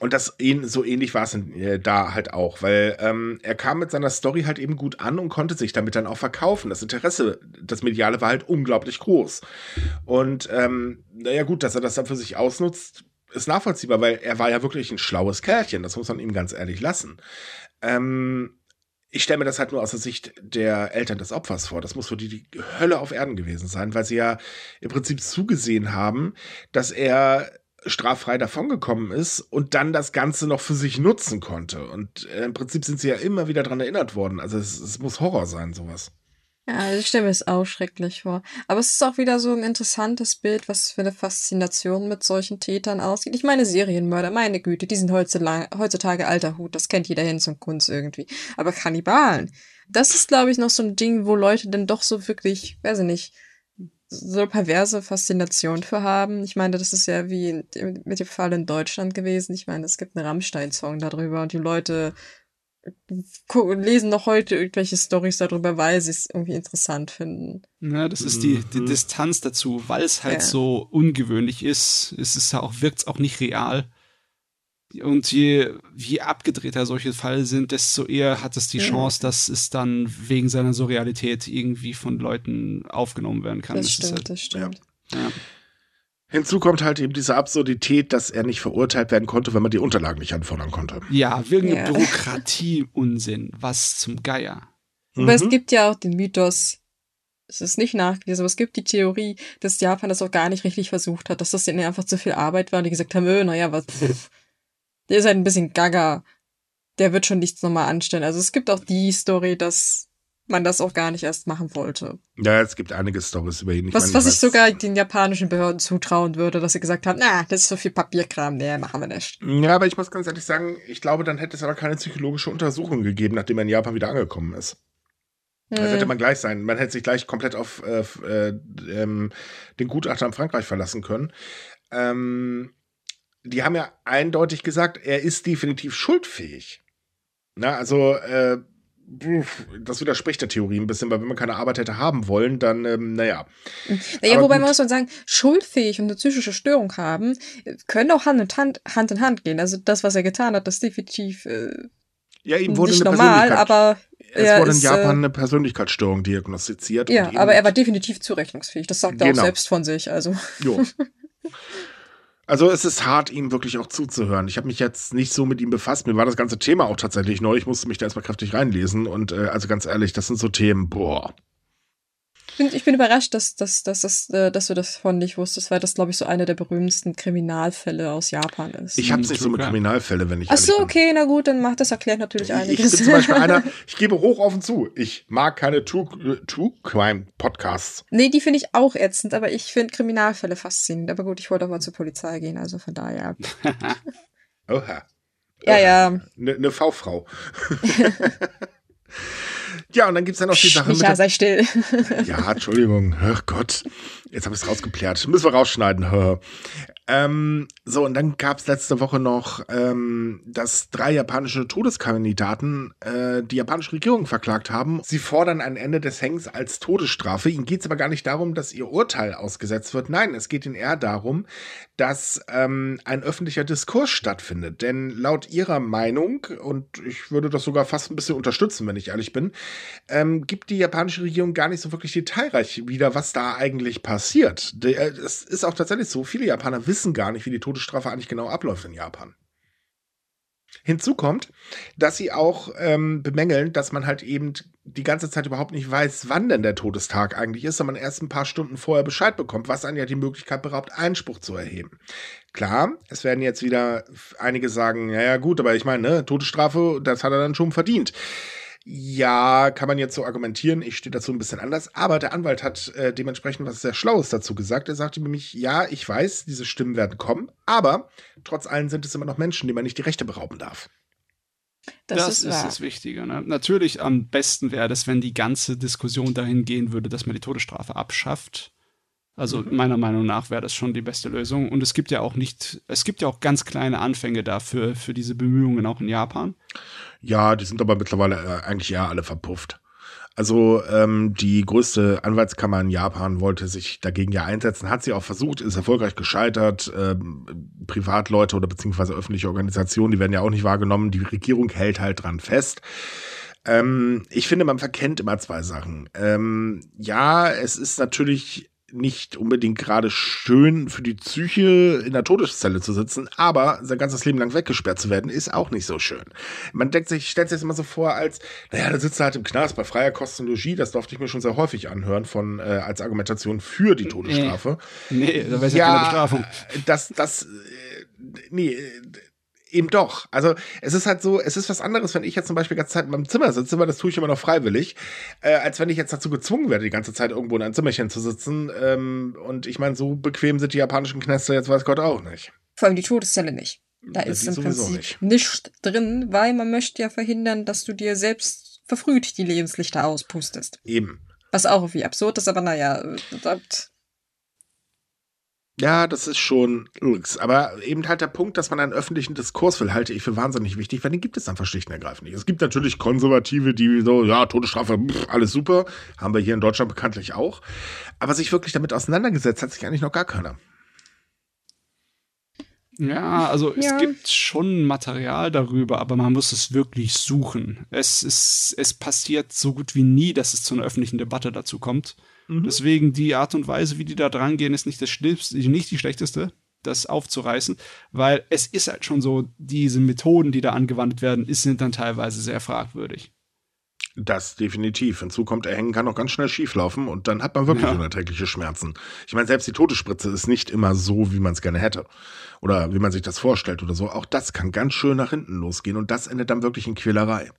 und das so ähnlich war es äh, da halt auch, weil ähm, er kam mit seiner Story halt eben gut an und konnte sich damit dann auch verkaufen. Das Interesse, das Mediale war halt unglaublich groß. Und ähm, naja, gut, dass er das dann für sich ausnutzt, ist nachvollziehbar, weil er war ja wirklich ein schlaues Kerlchen, das muss man ihm ganz ehrlich lassen. Ähm, ich stelle mir das halt nur aus der Sicht der Eltern des Opfers vor. Das muss für die die Hölle auf Erden gewesen sein, weil sie ja im Prinzip zugesehen haben, dass er straffrei davongekommen ist und dann das Ganze noch für sich nutzen konnte. Und äh, im Prinzip sind sie ja immer wieder daran erinnert worden. Also es, es muss Horror sein, sowas. Ja, ich stelle mir es auch schrecklich vor. Aber es ist auch wieder so ein interessantes Bild, was für eine Faszination mit solchen Tätern ausgeht. Ich meine, Serienmörder, meine Güte, die sind heutzutage alter Hut, das kennt jeder hin zum Kunst irgendwie. Aber Kannibalen, das ist, glaube ich, noch so ein Ding, wo Leute dann doch so wirklich, weiß ich nicht, so perverse Faszination für haben. Ich meine, das ist ja wie mit dem Fall in Deutschland gewesen. Ich meine, es gibt einen Rammstein-Song darüber und die Leute lesen noch heute irgendwelche Stories darüber, weil sie es irgendwie interessant finden. Ja, das ist die, die mhm. Distanz dazu, weil es halt ja. so ungewöhnlich ist. Es ist ja auch, wirkt es auch nicht real. Und je, je abgedrehter solche Fälle sind, desto eher hat es die Chance, dass es dann wegen seiner Surrealität irgendwie von Leuten aufgenommen werden kann. Das, das stimmt, halt, das stimmt. Ja. Hinzu kommt halt eben diese Absurdität, dass er nicht verurteilt werden konnte, wenn man die Unterlagen nicht anfordern konnte. Ja, wegen ja. Bürokratie-Unsinn. Was zum Geier. Aber mhm. es gibt ja auch den Mythos, es ist nicht nachgewiesen, aber es gibt die Theorie, dass Japan das auch gar nicht richtig versucht hat, dass das denen einfach zu viel Arbeit war und die gesagt haben, öh, naja, was, der ist halt ein bisschen gaga. Der wird schon nichts nochmal anstellen. Also es gibt auch die Story, dass man das auch gar nicht erst machen wollte. Ja, es gibt einige Stories über ihn. Ich was, meine, was ich sogar den japanischen Behörden zutrauen würde, dass sie gesagt haben, na, das ist so viel Papierkram, nee, machen wir nicht. Ja, aber ich muss ganz ehrlich sagen, ich glaube, dann hätte es aber keine psychologische Untersuchung gegeben, nachdem er in Japan wieder angekommen ist. Hm. Dann hätte man gleich sein. Man hätte sich gleich komplett auf äh, äh, ähm, den Gutachter in Frankreich verlassen können. Ähm, die haben ja eindeutig gesagt, er ist definitiv schuldfähig. Na, also, äh, das widerspricht der Theorie ein bisschen, weil wenn man keine Arbeit hätte haben wollen, dann, ähm, naja. Naja, wobei gut. man muss man sagen, schuldfähig und eine psychische Störung haben, können auch Hand in Hand, Hand in Hand gehen. Also das, was er getan hat, das ist definitiv äh, ja, ihm wurde nicht eine normal, aber es wurde in Japan äh, eine Persönlichkeitsstörung diagnostiziert. Ja, aber er war definitiv zurechnungsfähig. Das sagt er genau. auch selbst von sich. Also. Jo. Also es ist hart, ihm wirklich auch zuzuhören. Ich habe mich jetzt nicht so mit ihm befasst. Mir war das ganze Thema auch tatsächlich neu. Ich musste mich da erstmal kräftig reinlesen. Und äh, also ganz ehrlich, das sind so Themen, boah bin, ich bin überrascht, dass, dass, dass, dass, äh, dass du das von nicht wusstest, weil das, glaube ich, so einer der berühmtesten Kriminalfälle aus Japan ist. Ich habe es nicht so mit Kriminalfälle, wenn ich. Ach so, okay, na gut, dann macht das erklärt natürlich einiges. Ich bin zum Beispiel einer, ich gebe hoch offen zu, ich mag keine True, True Crime Podcasts. Nee, die finde ich auch ätzend, aber ich finde Kriminalfälle faszinierend. Aber gut, ich wollte auch mal zur Polizei gehen, also von daher. Oha. Ja, ja. Eine ne V-Frau. Ja, und dann gibt's dann noch die Sache Micha, mit. sei still. ja, Entschuldigung. Ach Gott. Jetzt habe ich es rausgeplärt. Müssen wir rausschneiden. Ähm, so, und dann gab es letzte Woche noch, ähm, dass drei japanische Todeskandidaten äh, die japanische Regierung verklagt haben. Sie fordern ein Ende des Hängens als Todesstrafe. Ihnen geht es aber gar nicht darum, dass ihr Urteil ausgesetzt wird. Nein, es geht ihnen eher darum, dass ähm, ein öffentlicher Diskurs stattfindet. Denn laut ihrer Meinung, und ich würde das sogar fast ein bisschen unterstützen, wenn ich ehrlich bin, ähm, gibt die japanische Regierung gar nicht so wirklich detailreich wieder, was da eigentlich passiert. Äh, es ist auch tatsächlich so, viele Japaner wissen, gar nicht, wie die Todesstrafe eigentlich genau abläuft in Japan. Hinzu kommt, dass sie auch ähm, bemängeln, dass man halt eben die ganze Zeit überhaupt nicht weiß, wann denn der Todestag eigentlich ist, sondern erst ein paar Stunden vorher Bescheid bekommt, was einen ja die Möglichkeit beraubt, Einspruch zu erheben. Klar, es werden jetzt wieder einige sagen, ja, ja gut, aber ich meine, ne, Todesstrafe, das hat er dann schon verdient. Ja, kann man jetzt so argumentieren. Ich stehe dazu ein bisschen anders. Aber der Anwalt hat äh, dementsprechend was sehr Schlaues dazu gesagt. Er sagte nämlich, ja, ich weiß, diese Stimmen werden kommen, aber trotz allem sind es immer noch Menschen, denen man nicht die Rechte berauben darf. Das, das ist, ist das Wichtige. Ne? Natürlich am besten wäre es, wenn die ganze Diskussion dahin gehen würde, dass man die Todesstrafe abschafft. Also mhm. meiner Meinung nach wäre das schon die beste Lösung. Und es gibt ja auch nicht, es gibt ja auch ganz kleine Anfänge dafür, für diese Bemühungen auch in Japan. Ja, die sind aber mittlerweile äh, eigentlich ja alle verpufft. Also ähm, die größte Anwaltskammer in Japan wollte sich dagegen ja einsetzen, hat sie auch versucht, ist erfolgreich gescheitert. Ähm, Privatleute oder beziehungsweise öffentliche Organisationen, die werden ja auch nicht wahrgenommen. Die Regierung hält halt dran fest. Ähm, ich finde, man verkennt immer zwei Sachen. Ähm, ja, es ist natürlich nicht unbedingt gerade schön für die Psyche in der Todeszelle zu sitzen, aber sein ganzes Leben lang weggesperrt zu werden, ist auch nicht so schön. Man denkt sich, stellt sich das immer so vor, als, naja, da sitzt er halt im Knast bei freier Kostologie, das durfte ich mir schon sehr häufig anhören von, äh, als Argumentation für die Todesstrafe. Nee, nee da wäre ja, ja keine Bestrafung. Das, das, äh, nee, eben doch. Also es ist halt so, es ist was anderes, wenn ich jetzt zum Beispiel die ganze Zeit in meinem Zimmer sitze, weil das tue ich immer noch freiwillig, äh, als wenn ich jetzt dazu gezwungen werde, die ganze Zeit irgendwo in einem Zimmerchen zu sitzen. Ähm, und ich meine, so bequem sind die japanischen Knäste jetzt weiß Gott auch nicht. Vor allem die Todeszelle nicht. Da ja, ist im Prinzip nicht. nichts drin, weil man möchte ja verhindern, dass du dir selbst verfrüht die Lebenslichter auspustest. Eben. Was auch irgendwie absurd ist, aber naja, Ja, das ist schon Lux. Aber eben halt der Punkt, dass man einen öffentlichen Diskurs will, halte ich für wahnsinnig wichtig, weil den gibt es einfach schlicht und ergreifend nicht. Es gibt natürlich Konservative, die so, ja, Todesstrafe, pff, alles super. Haben wir hier in Deutschland bekanntlich auch. Aber sich wirklich damit auseinandergesetzt hat sich eigentlich noch gar keiner. Ja, also Ja. es gibt schon Material darüber, aber man muss es wirklich suchen. Es ist, es passiert so gut wie nie, dass es zu einer öffentlichen Debatte dazu kommt. Deswegen die Art und Weise, wie die da dran gehen, ist nicht das Schlimmste, nicht die schlechteste, das aufzureißen, weil es ist halt schon so, diese Methoden, die da angewandt werden, sind dann teilweise sehr fragwürdig. Das definitiv. Hinzu kommt, erhängen kann auch ganz schnell schieflaufen und dann hat man wirklich Ja. unerträgliche Schmerzen. Ich meine, selbst die Todesspritze ist nicht immer so, wie man es gerne hätte. Oder wie man sich das vorstellt oder so. Auch das kann ganz schön nach hinten losgehen und das endet dann wirklich in Quälerei.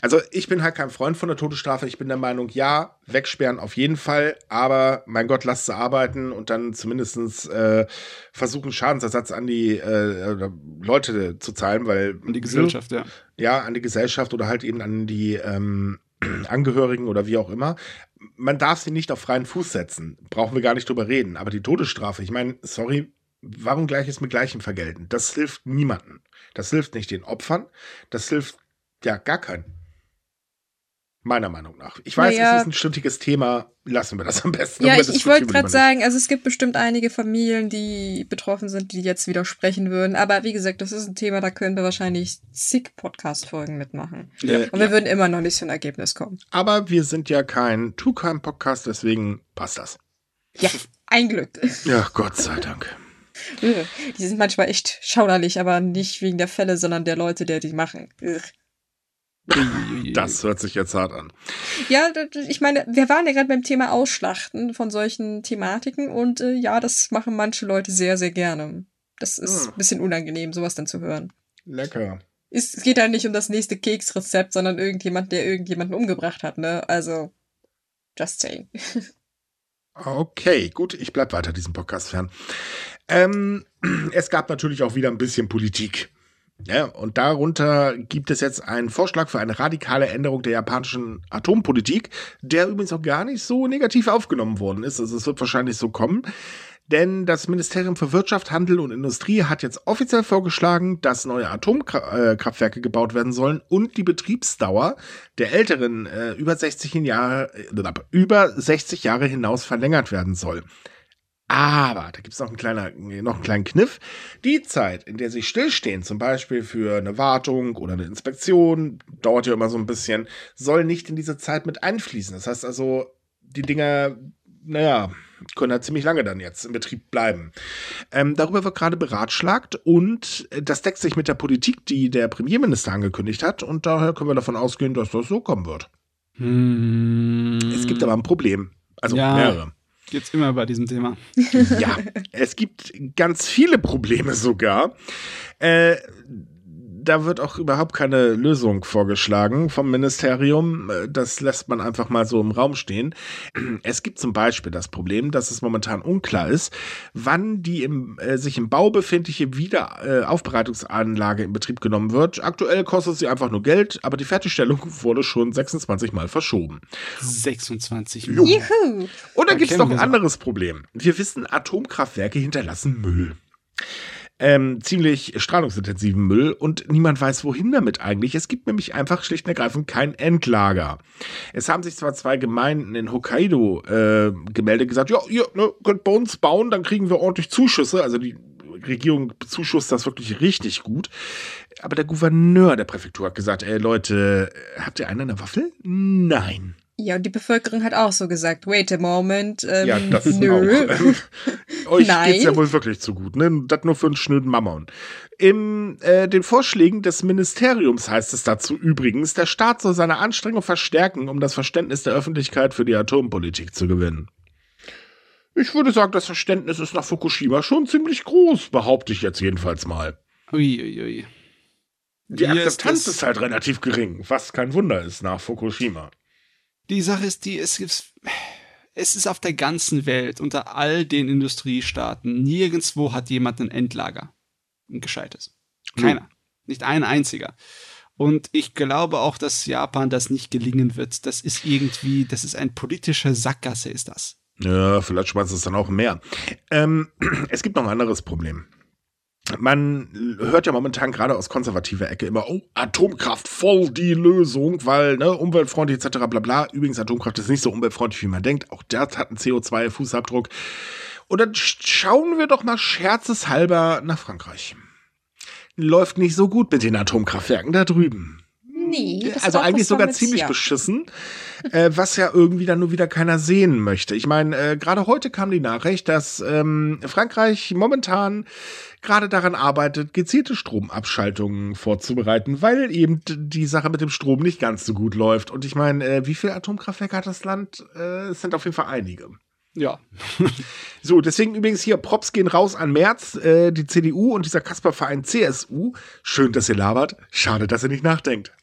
Also ich bin halt kein Freund von der Todesstrafe. Ich bin der Meinung, ja, wegsperren auf jeden Fall, aber mein Gott, lasst sie arbeiten und dann zumindestens äh, versuchen, Schadensersatz an die äh, Leute zu zahlen, weil Und die Gesellschaft, ja. ja, an die Gesellschaft oder halt eben an die ähm, Angehörigen oder wie auch immer. Man darf sie nicht auf freien Fuß setzen. Brauchen wir gar nicht drüber reden. Aber die Todesstrafe, ich meine, sorry, warum Gleiches mit Gleichem vergelten? Das hilft niemandem. Das hilft nicht den Opfern. Das hilft ja gar keinen. Meiner Meinung nach. Ich weiß, Naja. es ist ein strittiges Thema. Lassen wir das am besten. Ja, ich, ich wollte gerade sagen, also es gibt bestimmt einige Familien, die betroffen sind, die jetzt widersprechen würden. Aber wie gesagt, das ist ein Thema, da können wir wahrscheinlich zig Podcast-Folgen mitmachen. Äh, Und wir würden immer noch nicht zu einem Ergebnis kommen. aber wir sind ja kein True Crime Podcast, deswegen passt das. Ja, ein Glück. Ja, Gott sei Dank. Die sind manchmal echt schauderlich, aber nicht wegen der Fälle, sondern der Leute, der die machen. Das hört sich jetzt hart an. Ja, ich meine, wir waren ja gerade beim Thema Ausschlachten von solchen Thematiken und äh, ja, das machen manche Leute sehr, sehr gerne. Das ist Ah. ein bisschen unangenehm, sowas dann zu hören. Lecker. Es, es geht ja nicht um das nächste Keksrezept, sondern irgendjemand, der irgendjemanden umgebracht hat, ne? Also, just saying. Okay, gut, ich bleib weiter diesem Podcast fern. Ähm, es gab natürlich auch wieder ein bisschen Politik. Ja, und darunter gibt es jetzt einen Vorschlag für eine radikale Änderung der japanischen Atompolitik, der übrigens auch gar nicht so negativ aufgenommen worden ist. Also es wird wahrscheinlich so kommen. Denn das Ministerium für Wirtschaft, Handel und Industrie hat jetzt offiziell vorgeschlagen, dass neue Atomkraftwerke gebaut werden sollen und die Betriebsdauer der älteren äh, über 60 Jahre äh, über 60 Jahre hinaus verlängert werden soll. Aber da gibt es noch, einen kleiner- noch einen kleinen Kniff. Die Zeit, in der sie stillstehen, zum Beispiel für eine Wartung oder eine Inspektion, dauert ja immer so ein bisschen, soll nicht in diese Zeit mit einfließen. Das heißt also, die Dinger, naja, können halt ziemlich lange dann jetzt im Betrieb bleiben. Ähm, darüber wird gerade beratschlagt und das deckt sich mit der Politik, die der Premierminister angekündigt hat und daher können wir davon ausgehen, dass das so kommen wird. Hm. Es gibt aber ein Problem. Also Ja. mehrere. Geht's immer bei diesem Thema. Ja, es gibt ganz viele Probleme sogar. Äh, da wird auch überhaupt keine Lösung vorgeschlagen vom Ministerium. Äh, Das lässt man einfach mal so im Raum stehen. Es gibt zum Beispiel das Problem, dass es momentan unklar ist, wann die im, äh, sich im Bau befindliche Wiederaufbereitungsanlage in Betrieb genommen wird. Aktuell kostet sie einfach nur Geld, aber die Fertigstellung wurde schon 26 Mal verschoben. 26 Jo. Juhu! Und dann Da gibt es noch ein anderes Problem. Wir wissen, Atomkraftwerke hinterlassen Müll. Ähm, ziemlich strahlungsintensiven Müll und niemand weiß, wohin damit eigentlich. Es gibt nämlich einfach schlicht und ergreifend kein Endlager. Es haben sich zwar zwei Gemeinden in Hokkaido äh, gemeldet, gesagt, ja, ihr ne, könnt bei uns bauen, dann kriegen wir ordentlich Zuschüsse. Also die Regierung bezuschusst das wirklich richtig gut. Aber der Gouverneur der Präfektur hat gesagt, ey Leute, habt ihr einen an der Waffel? Nein. Ja, und die Bevölkerung hat auch so gesagt, wait a moment, ähm, Ja, das nö. auch. Euch Nein. geht's ja wohl wirklich zu gut, ne? Das nur für einen schnöden Mammon. In äh, den Vorschlägen des Ministeriums heißt es dazu übrigens, der Staat soll seine Anstrengung verstärken, um das Verständnis der Öffentlichkeit für die Atompolitik zu gewinnen. Ich würde sagen, das Verständnis ist nach Fukushima schon ziemlich groß, behaupte ich jetzt jedenfalls mal. Uiuiui. Ui. Die Hier ist Akzeptanz das- ist halt relativ gering, was kein Wunder ist nach Fukushima. Die Sache ist die, es gibt, es ist auf der ganzen Welt, unter all den Industriestaaten, nirgendwo hat jemand ein Endlager. Ein gescheites. Keiner. Nicht ein einziger. Und ich glaube auch, dass Japan das nicht gelingen wird. Das ist irgendwie, das ist ein politischer Sackgasse, ist das. Ja, vielleicht schmeißt es dann auch mehr. Ähm, es gibt noch ein anderes Problem. Man hört ja momentan gerade aus konservativer Ecke immer, oh, Atomkraft voll die Lösung, weil, ne, umweltfreundlich etc. bla bla. Übrigens, Atomkraft ist nicht so umweltfreundlich, wie man denkt. Auch das hat einen CO2-Fußabdruck. Und dann schauen wir doch mal scherzeshalber nach Frankreich. Läuft nicht so gut mit den Atomkraftwerken da drüben. Nee, das also eigentlich sogar damit, ziemlich ja. beschissen, äh, was ja irgendwie dann nur wieder keiner sehen möchte. Ich meine, äh, gerade heute kam die Nachricht, dass ähm, Frankreich momentan gerade daran arbeitet, gezielte Stromabschaltungen vorzubereiten, weil eben die Sache mit dem Strom nicht ganz so gut läuft. Und ich meine, äh, wie viele Atomkraftwerke hat das Land? Äh, es sind auf jeden Fall einige. Ja. So, deswegen übrigens hier Props gehen raus an Merz, äh, die CDU und dieser Kasperverein CSU. Schön, dass ihr labert. Schade, dass ihr nicht nachdenkt.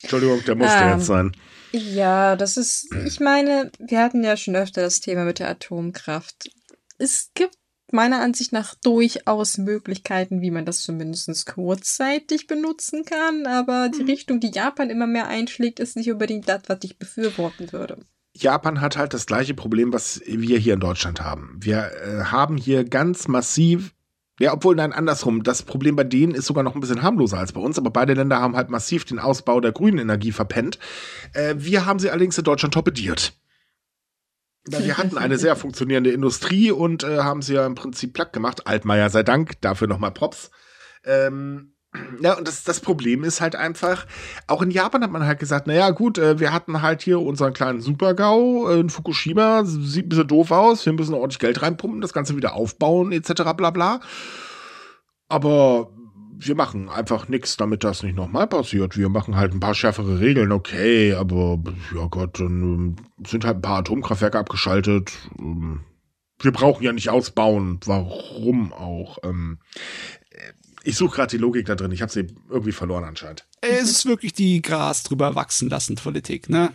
Entschuldigung, der musste Ähm, jetzt sein. Ja, das ist, ich meine, wir hatten ja schon öfter das Thema mit der Atomkraft. Es gibt meiner Ansicht nach durchaus Möglichkeiten, wie man das zumindest kurzzeitig benutzen kann, aber die Richtung, die Japan immer mehr einschlägt, ist nicht unbedingt das, was ich befürworten würde. Japan hat halt das gleiche Problem, was wir hier in Deutschland haben. Wir äh, haben hier ganz massiv, ja, obwohl nein, andersrum. Das Problem bei denen ist sogar noch ein bisschen harmloser als bei uns, aber beide Länder haben halt massiv den Ausbau der grünen Energie verpennt. Äh, wir haben sie allerdings in Deutschland torpediert. Wir hatten eine sehr funktionierende Industrie und äh, haben sie ja im Prinzip platt gemacht. Altmaier sei Dank, dafür nochmal Props. Ähm, ja, und das, das Problem ist halt einfach, auch in Japan hat man halt gesagt, naja, gut, äh, wir hatten halt hier unseren kleinen Super-GAU äh, in Fukushima, sieht ein bisschen doof aus, wir müssen ordentlich Geld reinpumpen, das Ganze wieder aufbauen, etc. bla bla. Aber wir machen einfach nichts, damit das nicht nochmal passiert. Wir machen halt ein paar schärfere Regeln, okay, aber ja Gott, dann ähm, sind halt ein paar Atomkraftwerke abgeschaltet. Ähm, wir brauchen ja nicht ausbauen. Warum auch? Ähm, ich suche gerade die Logik da drin. Ich habe sie irgendwie verloren anscheinend. Es ist wirklich die Gras drüber wachsen lassen Politik, ne?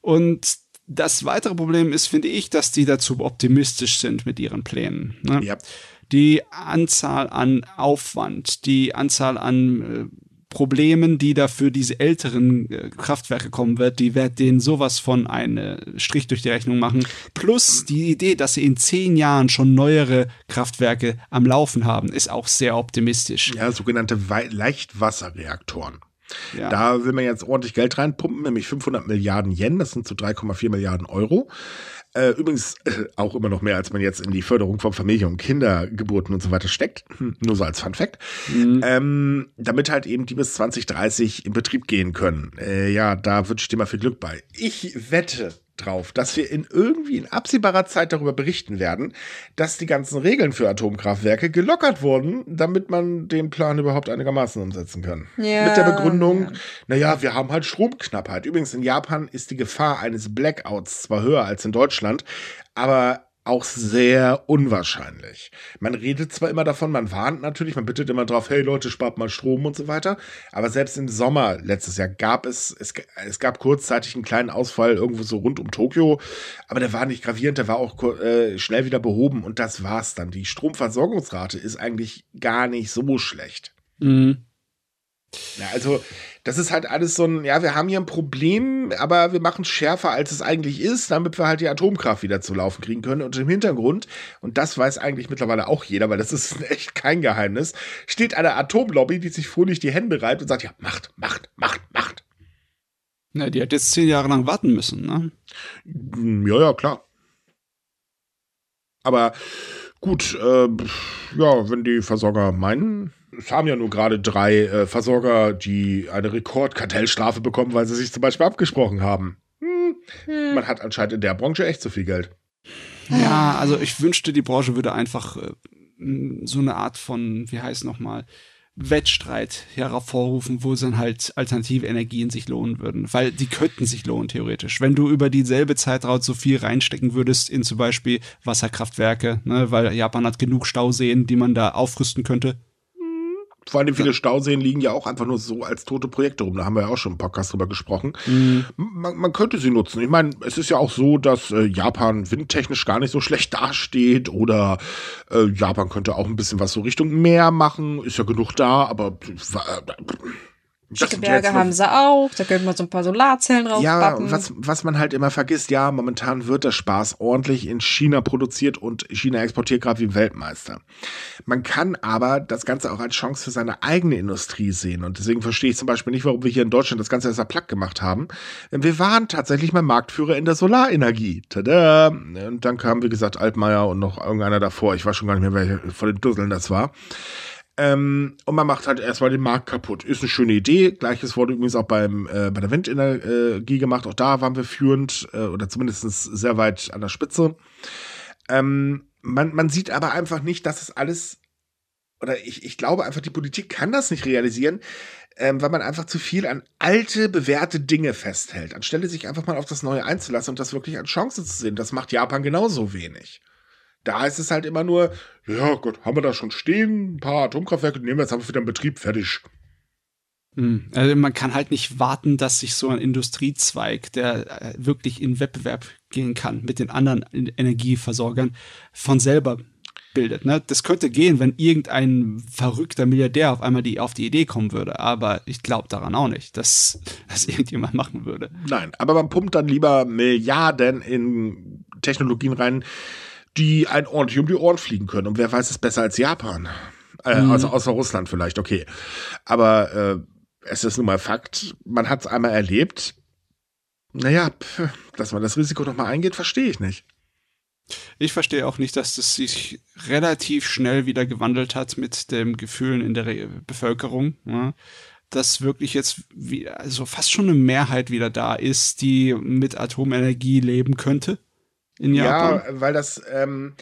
Und das weitere Problem ist, finde ich, dass die dazu optimistisch sind mit ihren Plänen. Ne? Ja. Die Anzahl an Aufwand, die Anzahl an äh, Problemen, die da für diese älteren äh, Kraftwerke kommen wird, die wird denen sowas von einen Strich durch die Rechnung machen. Plus die Idee, dass sie in zehn Jahren schon neuere Kraftwerke am Laufen haben, ist auch sehr optimistisch. Ja, sogenannte Wei Leichtwasserreaktoren. Ja. Da will man jetzt ordentlich Geld reinpumpen, nämlich 500 Milliarden Yen, das sind so 3,4 Milliarden Euro. Äh, übrigens äh, auch immer noch mehr, als man jetzt in die Förderung von Familie und Kindergeburten und so weiter steckt. Hm, nur so als Fun Fact. Ähm, damit halt eben die bis 2030 in Betrieb gehen können. Äh, ja, da wünsche ich dir mal viel Glück bei. Ich wette drauf, dass wir in irgendwie in absehbarer Zeit darüber berichten werden, dass die ganzen Regeln für Atomkraftwerke gelockert wurden, damit man den Plan überhaupt einigermaßen umsetzen kann. Ja, Mit der Begründung, ja. naja, wir haben halt Stromknappheit. Übrigens, in Japan ist die Gefahr eines Blackouts zwar höher als in Deutschland, aber auch sehr unwahrscheinlich. Man redet zwar immer davon, man warnt natürlich, man bittet immer drauf, hey Leute, spart mal Strom und so weiter. Aber selbst im Sommer letztes Jahr gab es, es, es gab kurzzeitig einen kleinen Ausfall irgendwo so rund um Tokio, aber der war nicht gravierend, der war auch äh, schnell wieder behoben und das war's dann. Die Stromversorgungsrate ist eigentlich gar nicht so schlecht. Mhm. Ja, also das ist halt alles so ein, ja, wir haben hier ein Problem, aber wir machen es schärfer, als es eigentlich ist, damit wir halt die Atomkraft wieder zu laufen kriegen können. Und im Hintergrund, und das weiß eigentlich mittlerweile auch jeder, weil das ist echt kein Geheimnis, steht eine Atomlobby, die sich fröhlich die Hände reibt und sagt, ja, macht, macht, macht, macht. Na, die hat jetzt zehn Jahre lang warten müssen, ne? Hm, Ja, ja, klar. Aber gut, äh, ja, wenn die Versorger meinen, es haben ja nur gerade drei äh, Versorger, die eine Rekordkartellstrafe bekommen, weil sie sich zum Beispiel abgesprochen haben. Hm, Hm. man hat anscheinend in der Branche echt zu viel Geld. Ja, also ich wünschte, die Branche würde einfach äh, so eine Art von, wie heißt nochmal, Wettstreit hervorrufen, wo dann halt alternative Energien sich lohnen würden. Weil die könnten sich lohnen, theoretisch. Wenn du über dieselbe Zeitraum so viel reinstecken würdest in zum Beispiel Wasserkraftwerke, ne, weil Japan hat genug Stauseen, die man da aufrüsten könnte. Vor allem viele Stauseen liegen ja auch einfach nur so als tote Projekte rum. Da haben wir ja auch schon im Podcast drüber gesprochen. Man, man könnte sie nutzen. Ich meine, es ist ja auch so, dass äh, Japan windtechnisch gar nicht so schlecht dasteht oder äh, Japan könnte auch ein bisschen was so Richtung Meer machen. Ist ja genug da, aber äh, Schicke Berge haben sie auch, da könnte man so ein paar Solarzellen drauf Ja, was, was man halt immer vergisst, ja, momentan wird der Spaß ordentlich in China produziert und China exportiert gerade wie Weltmeister. Man kann aber das Ganze auch als Chance für seine eigene Industrie sehen und deswegen verstehe ich zum Beispiel nicht, warum wir hier in Deutschland das Ganze erst platt gemacht haben. Wir waren tatsächlich mal Marktführer in der Solarenergie. Tada! Und dann kam, wie gesagt, Altmaier und noch irgendeiner davor. Ich weiß schon gar nicht mehr, welcher von den Dusseln das war. Ähm, und man macht halt erstmal den Markt kaputt. Ist eine schöne Idee. Gleiches wurde übrigens auch beim, äh, bei der Windenergie gemacht. Auch da waren wir führend äh, oder zumindest sehr weit an der Spitze. Ähm, man, man sieht aber einfach nicht, dass es alles, oder ich, ich glaube einfach, die Politik kann das nicht realisieren, ähm, weil man einfach zu viel an alte, bewährte Dinge festhält, anstelle sich einfach mal auf das Neue einzulassen und das wirklich als Chance zu sehen. Das macht Japan genauso wenig. Da ist es halt immer nur, ja Gott, haben wir da schon stehen, ein paar Atomkraftwerke, nehmen wir jetzt einfach wieder in Betrieb, fertig. Hm, also man kann halt nicht warten, dass sich so ein Industriezweig, der äh, wirklich in Wettbewerb gehen kann mit den anderen Energieversorgern, von selber bildet. Ne? Das könnte gehen, wenn irgendein verrückter Milliardär auf einmal die, auf die Idee kommen würde. Aber ich glaube daran auch nicht, dass das irgendjemand machen würde. Nein, aber man pumpt dann lieber Milliarden in Technologien rein, die ein ordentlich um die Ohren fliegen können. Und wer weiß es besser als Japan? Äh, mhm. Also außer Russland vielleicht, okay. Aber äh, es ist nun mal Fakt, man hat es einmal erlebt. Naja, pf, dass man das Risiko nochmal eingeht, verstehe ich nicht. Ich verstehe auch nicht, dass das sich relativ schnell wieder gewandelt hat mit den Gefühlen in der Re Bevölkerung. Ja dass wirklich jetzt wie, also fast schon eine Mehrheit wieder da ist, die mit Atomenergie leben könnte in Japan. Ja, weil das ähm,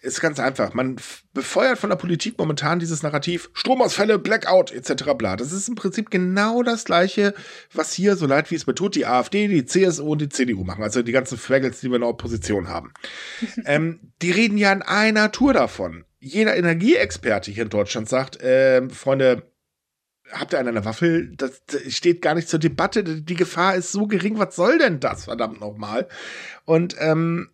ist ganz einfach. Man befeuert von der Politik momentan dieses Narrativ Stromausfälle, Blackout etc. bla. Das ist im Prinzip genau das gleiche, was hier, so leid wie es mir tut, die AfD, die CSU und die CDU machen. Also die ganzen Fraggles, die wir in der Opposition haben. ähm, die reden ja in einer Tour davon. Jeder Energieexperte hier in Deutschland sagt, äh, Freunde, habt ihr eine Waffel? Das, das, steht gar nicht zur Debatte. Die Gefahr ist so gering. Was soll denn das, verdammt nochmal? Und ähm,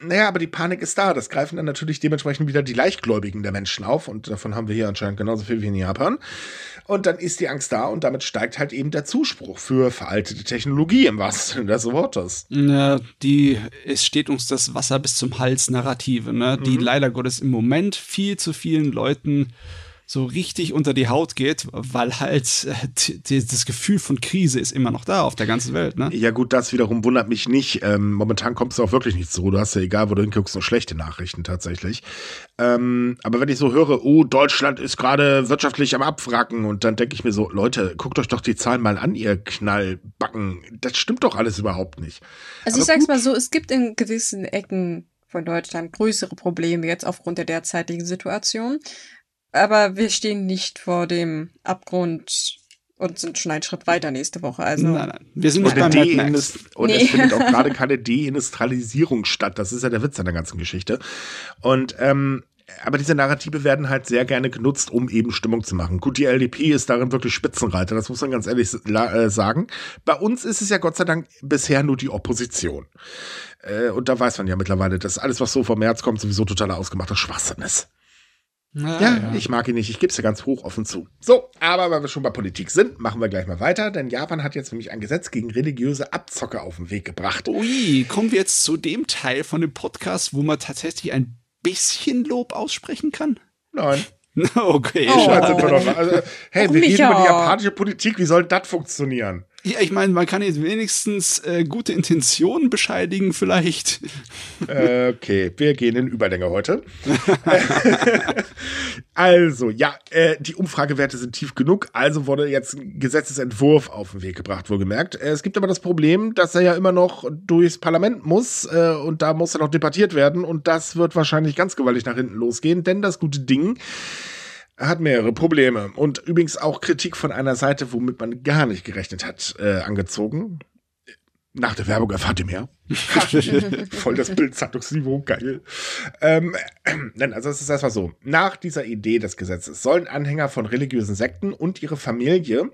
naja, aber die Panik ist da. Das greifen dann natürlich dementsprechend wieder die Leichtgläubigen der Menschen auf. Und davon haben wir hier anscheinend genauso viel wie in Japan. Und dann ist die Angst da und damit steigt halt eben der Zuspruch für veraltete Technologie im wahrsten Sinne des Wortes. Ja, die, es steht uns das Wasser bis zum Hals Narrative, ne? Die mhm. leider Gottes im Moment viel zu vielen Leuten so richtig unter die Haut geht, weil halt äh, das Gefühl von Krise ist immer noch da auf der ganzen Welt. Ne? Ja gut, das wiederum wundert mich nicht. Ähm, momentan kommst du auch wirklich nicht zu. Du hast ja egal, wo du hinguckst, nur schlechte Nachrichten tatsächlich. Ähm, aber wenn ich so höre, oh, Deutschland ist gerade wirtschaftlich am Abwracken und dann denke ich mir so, Leute, guckt euch doch die Zahlen mal an, ihr Knallbacken. Das stimmt doch alles überhaupt nicht. Also aber ich sag's gut. mal so, es gibt in gewissen Ecken von Deutschland größere Probleme jetzt aufgrund der derzeitigen Situation. Aber wir stehen nicht vor dem Abgrund und sind schon einen Schritt weiter nächste Woche. Also nein, nein. Wir sind nicht beim Und nee. es findet auch gerade keine Deindustrialisierung statt. Das ist ja der Witz an der ganzen Geschichte. Und ähm, aber diese Narrative werden halt sehr gerne genutzt, um eben Stimmung zu machen. Gut, die LDP ist darin wirklich Spitzenreiter, das muss man ganz ehrlich äh, sagen. Bei uns ist es ja Gott sei Dank bisher nur die Opposition. Äh, und da weiß man ja mittlerweile, dass alles, was so vom März kommt, sowieso totaler ausgemachter Schwachsinn ist. Na, ja, ja, ich mag ihn nicht. Ich gebe es ja ganz hoch offen zu. So, aber weil wir schon bei Politik sind, machen wir gleich mal weiter, denn Japan hat jetzt nämlich ein Gesetz gegen religiöse Abzocke auf den Weg gebracht. Ui, kommen wir jetzt zu dem Teil von dem Podcast, wo man tatsächlich ein bisschen Lob aussprechen kann? Nein. Okay, oh. also, hey, wir reden über die japanische Politik. Wie soll das funktionieren? Ja, ich meine, man kann jetzt wenigstens äh, gute Intentionen bescheidigen, vielleicht. Äh, okay, wir gehen in Überlänge heute. also, ja, äh, die Umfragewerte sind tief genug, also wurde jetzt ein Gesetzesentwurf auf den Weg gebracht, wohlgemerkt. Äh, es gibt aber das Problem, dass er ja immer noch durchs Parlament muss äh, und da muss er noch debattiert werden und das wird wahrscheinlich ganz gewaltig nach hinten losgehen, denn das gute Ding hat mehrere Probleme und übrigens auch Kritik von einer Seite, womit man gar nicht gerechnet hat, äh, angezogen. Nach der Werbung erfahrt ihr mehr. Voll das Bildzeitungsniveau, geil. Ähm, äh, also es ist erstmal so. Nach dieser Idee des Gesetzes sollen Anhänger von religiösen Sekten und ihre Familie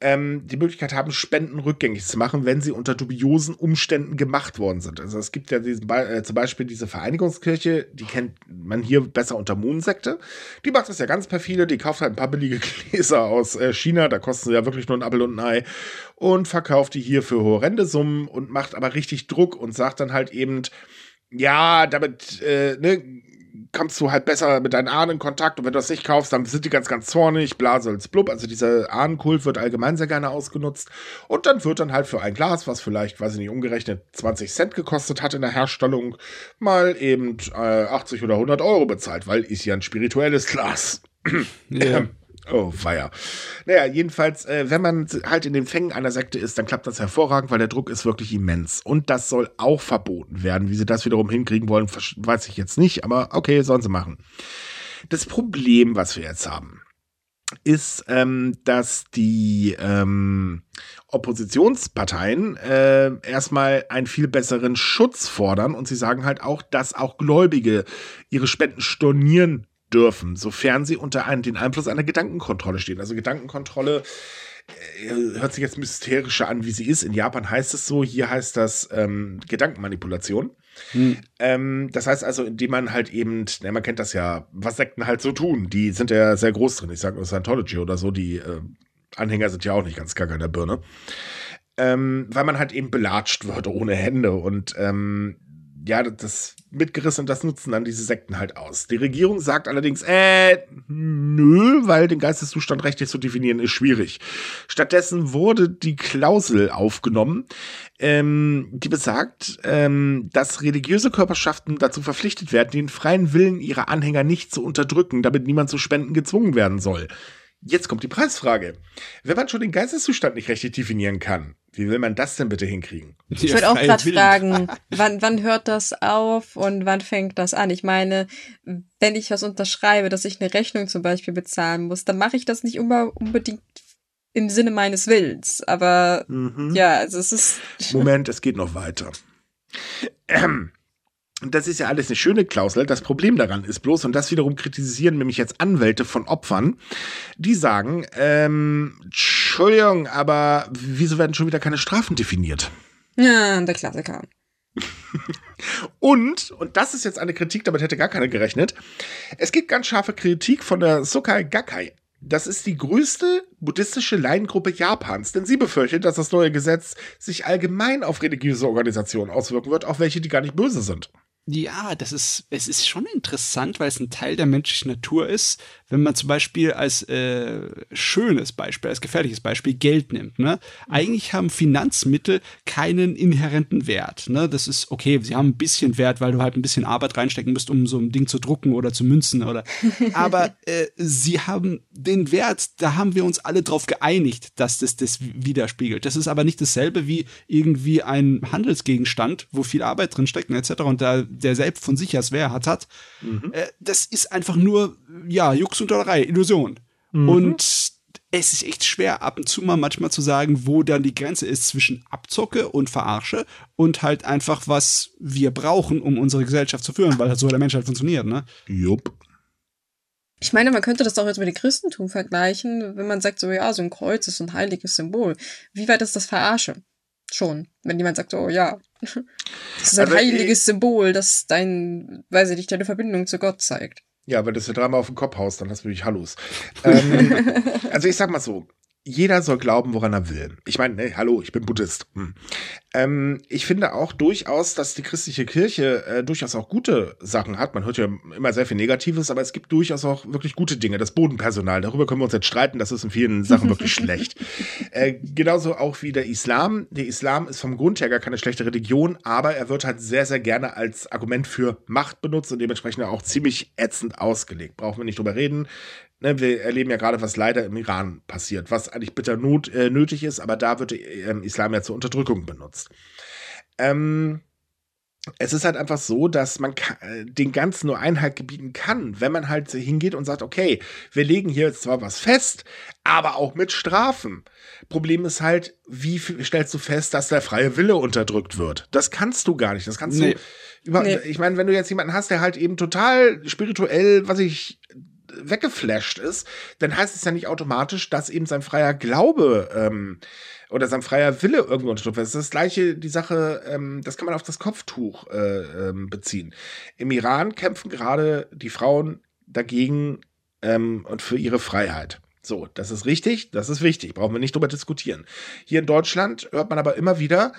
ähm, die Möglichkeit haben, Spenden rückgängig zu machen, wenn sie unter dubiosen Umständen gemacht worden sind. Also es gibt ja diesen, äh, zum Beispiel diese Vereinigungskirche, die kennt man hier besser unter Moonsekte. Die macht das ja ganz perfide, die kauft halt ein paar billige Gläser aus äh, China, da kosten sie ja wirklich nur ein Apfel und ein Ei und verkauft die hier für horrende Summen und macht aber richtig Druck und sagt dann halt eben, ja, damit äh, ne, kommst du halt besser mit deinen Ahnen in Kontakt und wenn du das nicht kaufst, dann sind die ganz, ganz zornig, blaselz blub. Also dieser Ahnenkult wird allgemein sehr gerne ausgenutzt und dann wird dann halt für ein Glas, was vielleicht, weiß ich nicht, umgerechnet 20 Cent gekostet hat in der Herstellung, mal eben äh, 80 oder 100 Euro bezahlt, weil ist ja ein spirituelles Glas. Ja. Oh, feier. Naja, jedenfalls, äh, wenn man halt in den Fängen einer Sekte ist, dann klappt das hervorragend, weil der Druck ist wirklich immens. Und das soll auch verboten werden. Wie sie das wiederum hinkriegen wollen, weiß ich jetzt nicht, aber okay, sollen sie machen. Das Problem, was wir jetzt haben, ist, ähm, dass die ähm, Oppositionsparteien äh, erstmal einen viel besseren Schutz fordern und sie sagen halt auch, dass auch Gläubige ihre Spenden stornieren dürfen, sofern sie unter einen, den Einfluss einer Gedankenkontrolle stehen. Also Gedankenkontrolle äh, hört sich jetzt mysteriischer an, wie sie ist. In Japan heißt es so, hier heißt das ähm, Gedankenmanipulation. Hm. Ähm, das heißt also, indem man halt eben, ne, man kennt das ja, was Sekten halt so tun. Die sind ja sehr groß drin. Ich sage nur Scientology oder so, die äh, Anhänger sind ja auch nicht ganz gaga in der Birne. Ähm, weil man halt eben belatscht wird ohne Hände und ähm, ja, das mitgerissen das nutzen dann diese Sekten halt aus. Die Regierung sagt allerdings, äh, nö, weil den Geisteszustand rechtlich zu definieren ist schwierig. Stattdessen wurde die Klausel aufgenommen, ähm, die besagt, ähm, dass religiöse Körperschaften dazu verpflichtet werden, den freien Willen ihrer Anhänger nicht zu unterdrücken, damit niemand zu Spenden gezwungen werden soll. Jetzt kommt die Preisfrage. Wenn man schon den Geisteszustand nicht rechtlich definieren kann, wie will man das denn bitte hinkriegen? Ich würde auch gerade fragen, wann, wann hört das auf und wann fängt das an? Ich meine, wenn ich was unterschreibe, dass ich eine Rechnung zum Beispiel bezahlen muss, dann mache ich das nicht unbedingt im Sinne meines Willens. Aber mhm. ja, also es ist. Moment, es geht noch weiter. Ähm, das ist ja alles eine schöne Klausel. Das Problem daran ist bloß, und das wiederum kritisieren nämlich jetzt Anwälte von Opfern, die sagen, ähm, Entschuldigung, aber wieso werden schon wieder keine Strafen definiert? Ja, der Klassiker. und, und das ist jetzt eine Kritik, damit hätte gar keiner gerechnet, es gibt ganz scharfe Kritik von der Sokai Gakkai. Das ist die größte buddhistische Laiengruppe Japans, denn sie befürchtet, dass das neue Gesetz sich allgemein auf religiöse Organisationen auswirken wird, auch welche, die gar nicht böse sind. Ja, das ist, es ist schon interessant, weil es ein Teil der menschlichen Natur ist, wenn man zum Beispiel als äh, schönes Beispiel, als gefährliches Beispiel Geld nimmt. Ne? Eigentlich haben Finanzmittel keinen inhärenten Wert. Ne? Das ist okay, sie haben ein bisschen Wert, weil du halt ein bisschen Arbeit reinstecken musst, um so ein Ding zu drucken oder zu münzen oder. Aber äh, sie haben den Wert, da haben wir uns alle drauf geeinigt, dass das das widerspiegelt. Das ist aber nicht dasselbe wie irgendwie ein Handelsgegenstand, wo viel Arbeit drin steckt etc. Und da der selbst von sich als wer hat, hat. Mhm. Äh, das ist einfach nur, ja, Jux und Dollerei, Illusion. Mhm. Und es ist echt schwer, ab und zu mal manchmal zu sagen, wo dann die Grenze ist zwischen Abzocke und Verarsche und halt einfach, was wir brauchen, um unsere Gesellschaft zu führen, weil halt so der Mensch halt funktioniert, ne? Jupp. Ich meine, man könnte das auch jetzt mit dem Christentum vergleichen, wenn man sagt, so ja, so ein Kreuz ist ein heiliges Symbol. Wie weit ist das Verarsche? Schon. Wenn jemand sagt, oh ja, das ist ein also, heiliges ich, Symbol, das dein, weiß ich nicht, deine Verbindung zu Gott zeigt. Ja, wenn du es dir dreimal auf den Kopf haust, dann hast du mich Hallos. ähm, also ich sag mal so, jeder soll glauben, woran er will. Ich meine, nee, hallo, ich bin Buddhist. Hm. Ähm, ich finde auch durchaus, dass die christliche Kirche äh, durchaus auch gute Sachen hat. Man hört ja immer sehr viel Negatives, aber es gibt durchaus auch wirklich gute Dinge. Das Bodenpersonal, darüber können wir uns jetzt streiten, das ist in vielen Sachen wirklich schlecht. Äh, genauso auch wie der Islam. Der Islam ist vom Grund her gar keine schlechte Religion, aber er wird halt sehr, sehr gerne als Argument für Macht benutzt und dementsprechend auch ziemlich ätzend ausgelegt. Brauchen wir nicht drüber reden ne, wir erleben ja gerade, was leider im Iran passiert, was eigentlich bitter not, äh, nötig ist, aber da wird ähm, Islam ja zur Unterdrückung benutzt. Ähm, es ist halt einfach so, dass man den Ganzen nur Einhalt gebieten kann, wenn man halt hingeht und sagt, okay, wir legen hier jetzt zwar was fest, aber auch mit Strafen. Problem ist halt, wie stellst du fest, dass der freie Wille unterdrückt wird? Das kannst du gar nicht. Das kannst nee. du über, nee. ich meine, wenn du jetzt jemanden hast, der halt eben total spirituell, was ich weggeflasht ist, dann heißt es ja nicht automatisch, dass eben sein freier Glaube ähm, oder sein freier Wille irgendwo unterdrückt wird. Das ist das gleiche, die Sache, ähm, das kann man auf das Kopftuch äh, ähm, beziehen. Im Iran kämpfen gerade die Frauen dagegen ähm, und für ihre Freiheit. So, das ist richtig, das ist wichtig, brauchen wir nicht drüber diskutieren. Hier in Deutschland hört man aber immer wieder,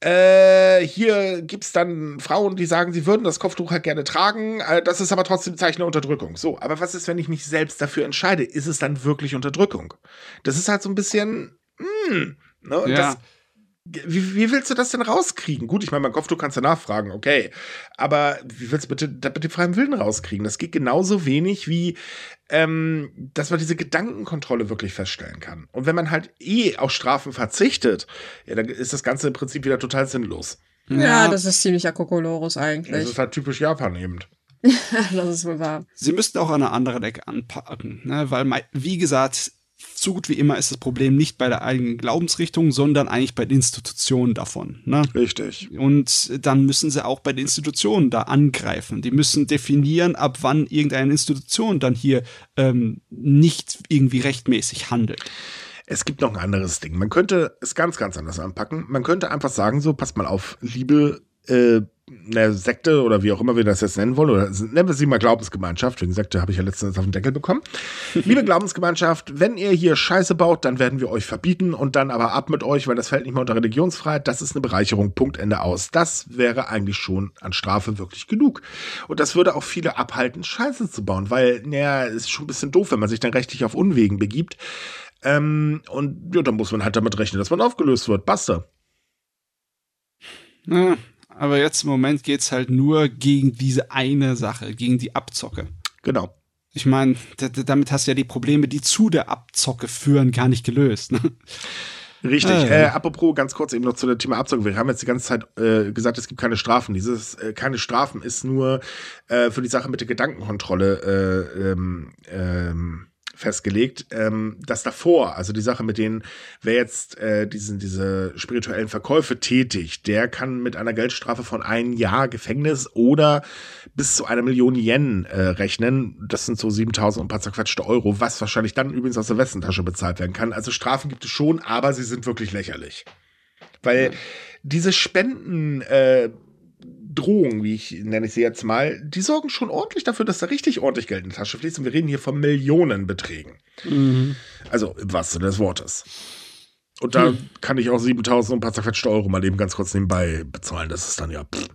äh, hier gibt es dann Frauen, die sagen, sie würden das Kopftuch halt gerne tragen. Äh, das ist aber trotzdem Zeichen der Unterdrückung. So, aber was ist, wenn ich mich selbst dafür entscheide? Ist es dann wirklich Unterdrückung? Das ist halt so ein bisschen, hm, ne? Ja. Das, wie, wie, willst du das denn rauskriegen? Gut, ich meine, mein Kopftuch kannst du nachfragen, okay. Aber wie willst du bitte das mit dem freien Willen rauskriegen? Das geht genauso wenig wie, ähm, dass man diese Gedankenkontrolle wirklich feststellen kann. Und wenn man halt eh auf Strafen verzichtet, ja, dann ist das Ganze im Prinzip wieder total sinnlos. Ja, ja das ist ziemlich Akokolorus eigentlich. Das ist halt typisch Japan eben. das ist wohl wahr. Sie müssten auch an einer anderen Ecke anpacken, ne? weil, wie gesagt, so gut wie immer ist das Problem nicht bei der eigenen Glaubensrichtung, sondern eigentlich bei den Institutionen davon. Ne? Richtig. Und dann müssen sie auch bei den Institutionen da angreifen. Die müssen definieren, ab wann irgendeine Institution dann hier ähm, nicht irgendwie rechtmäßig handelt. Es gibt noch ein anderes Ding. Man könnte es ganz, ganz anders anpacken. Man könnte einfach sagen, so, passt mal auf, liebe äh, eine Sekte oder wie auch immer wir das jetzt nennen wollen, oder nennen wir sie mal Glaubensgemeinschaft, wegen Sekte habe ich ja letztens auf den Deckel bekommen. Liebe Glaubensgemeinschaft, wenn ihr hier Scheiße baut, dann werden wir euch verbieten und dann aber ab mit euch, weil das fällt nicht mehr unter Religionsfreiheit, das ist eine Bereicherung, Punkt, Ende aus. Das wäre eigentlich schon an Strafe wirklich genug. Und das würde auch viele abhalten, Scheiße zu bauen, weil, naja, ist schon ein bisschen doof, wenn man sich dann rechtlich auf Unwegen begibt. Ähm, und ja, dann muss man halt damit rechnen, dass man aufgelöst wird. Basta. Ja, aber jetzt im Moment geht's halt nur gegen diese eine Sache, gegen die Abzocke. Genau. Ich meine, damit hast du ja die Probleme, die zu der Abzocke führen, gar nicht gelöst. Ne? Richtig. Äh, äh, apropos, ganz kurz eben noch zu dem Thema Abzocke. Wir haben jetzt die ganze Zeit äh, gesagt, es gibt keine Strafen. Dieses äh, keine Strafen ist nur äh, für die Sache mit der Gedankenkontrolle äh, ähm, ähm, festgelegt, ähm, dass davor, also die Sache mit denen, wer jetzt äh, diesen, diese spirituellen Verkäufe tätigt, der kann mit einer Geldstrafe von ein Jahr Gefängnis oder bis zu einer Million Yen äh, rechnen. Das sind so 7000 und ein paar zerquetschte Euro, was wahrscheinlich dann übrigens aus der Westentasche bezahlt werden kann. Also Strafen gibt es schon, aber sie sind wirklich lächerlich. Weil diese Spenden, äh, Drohungen, wie ich nenne ich sie jetzt mal, die sorgen schon ordentlich dafür, dass da richtig ordentlich Geld in die Tasche fließt. Und wir reden hier von Millionenbeträgen. Mhm. Also im wahrsten Sinne des Wortes. Und da hm. kann ich auch 7000 und ein paar zerquetschte Euro mal eben ganz kurz nebenbei bezahlen. Das ist dann ja. Pff.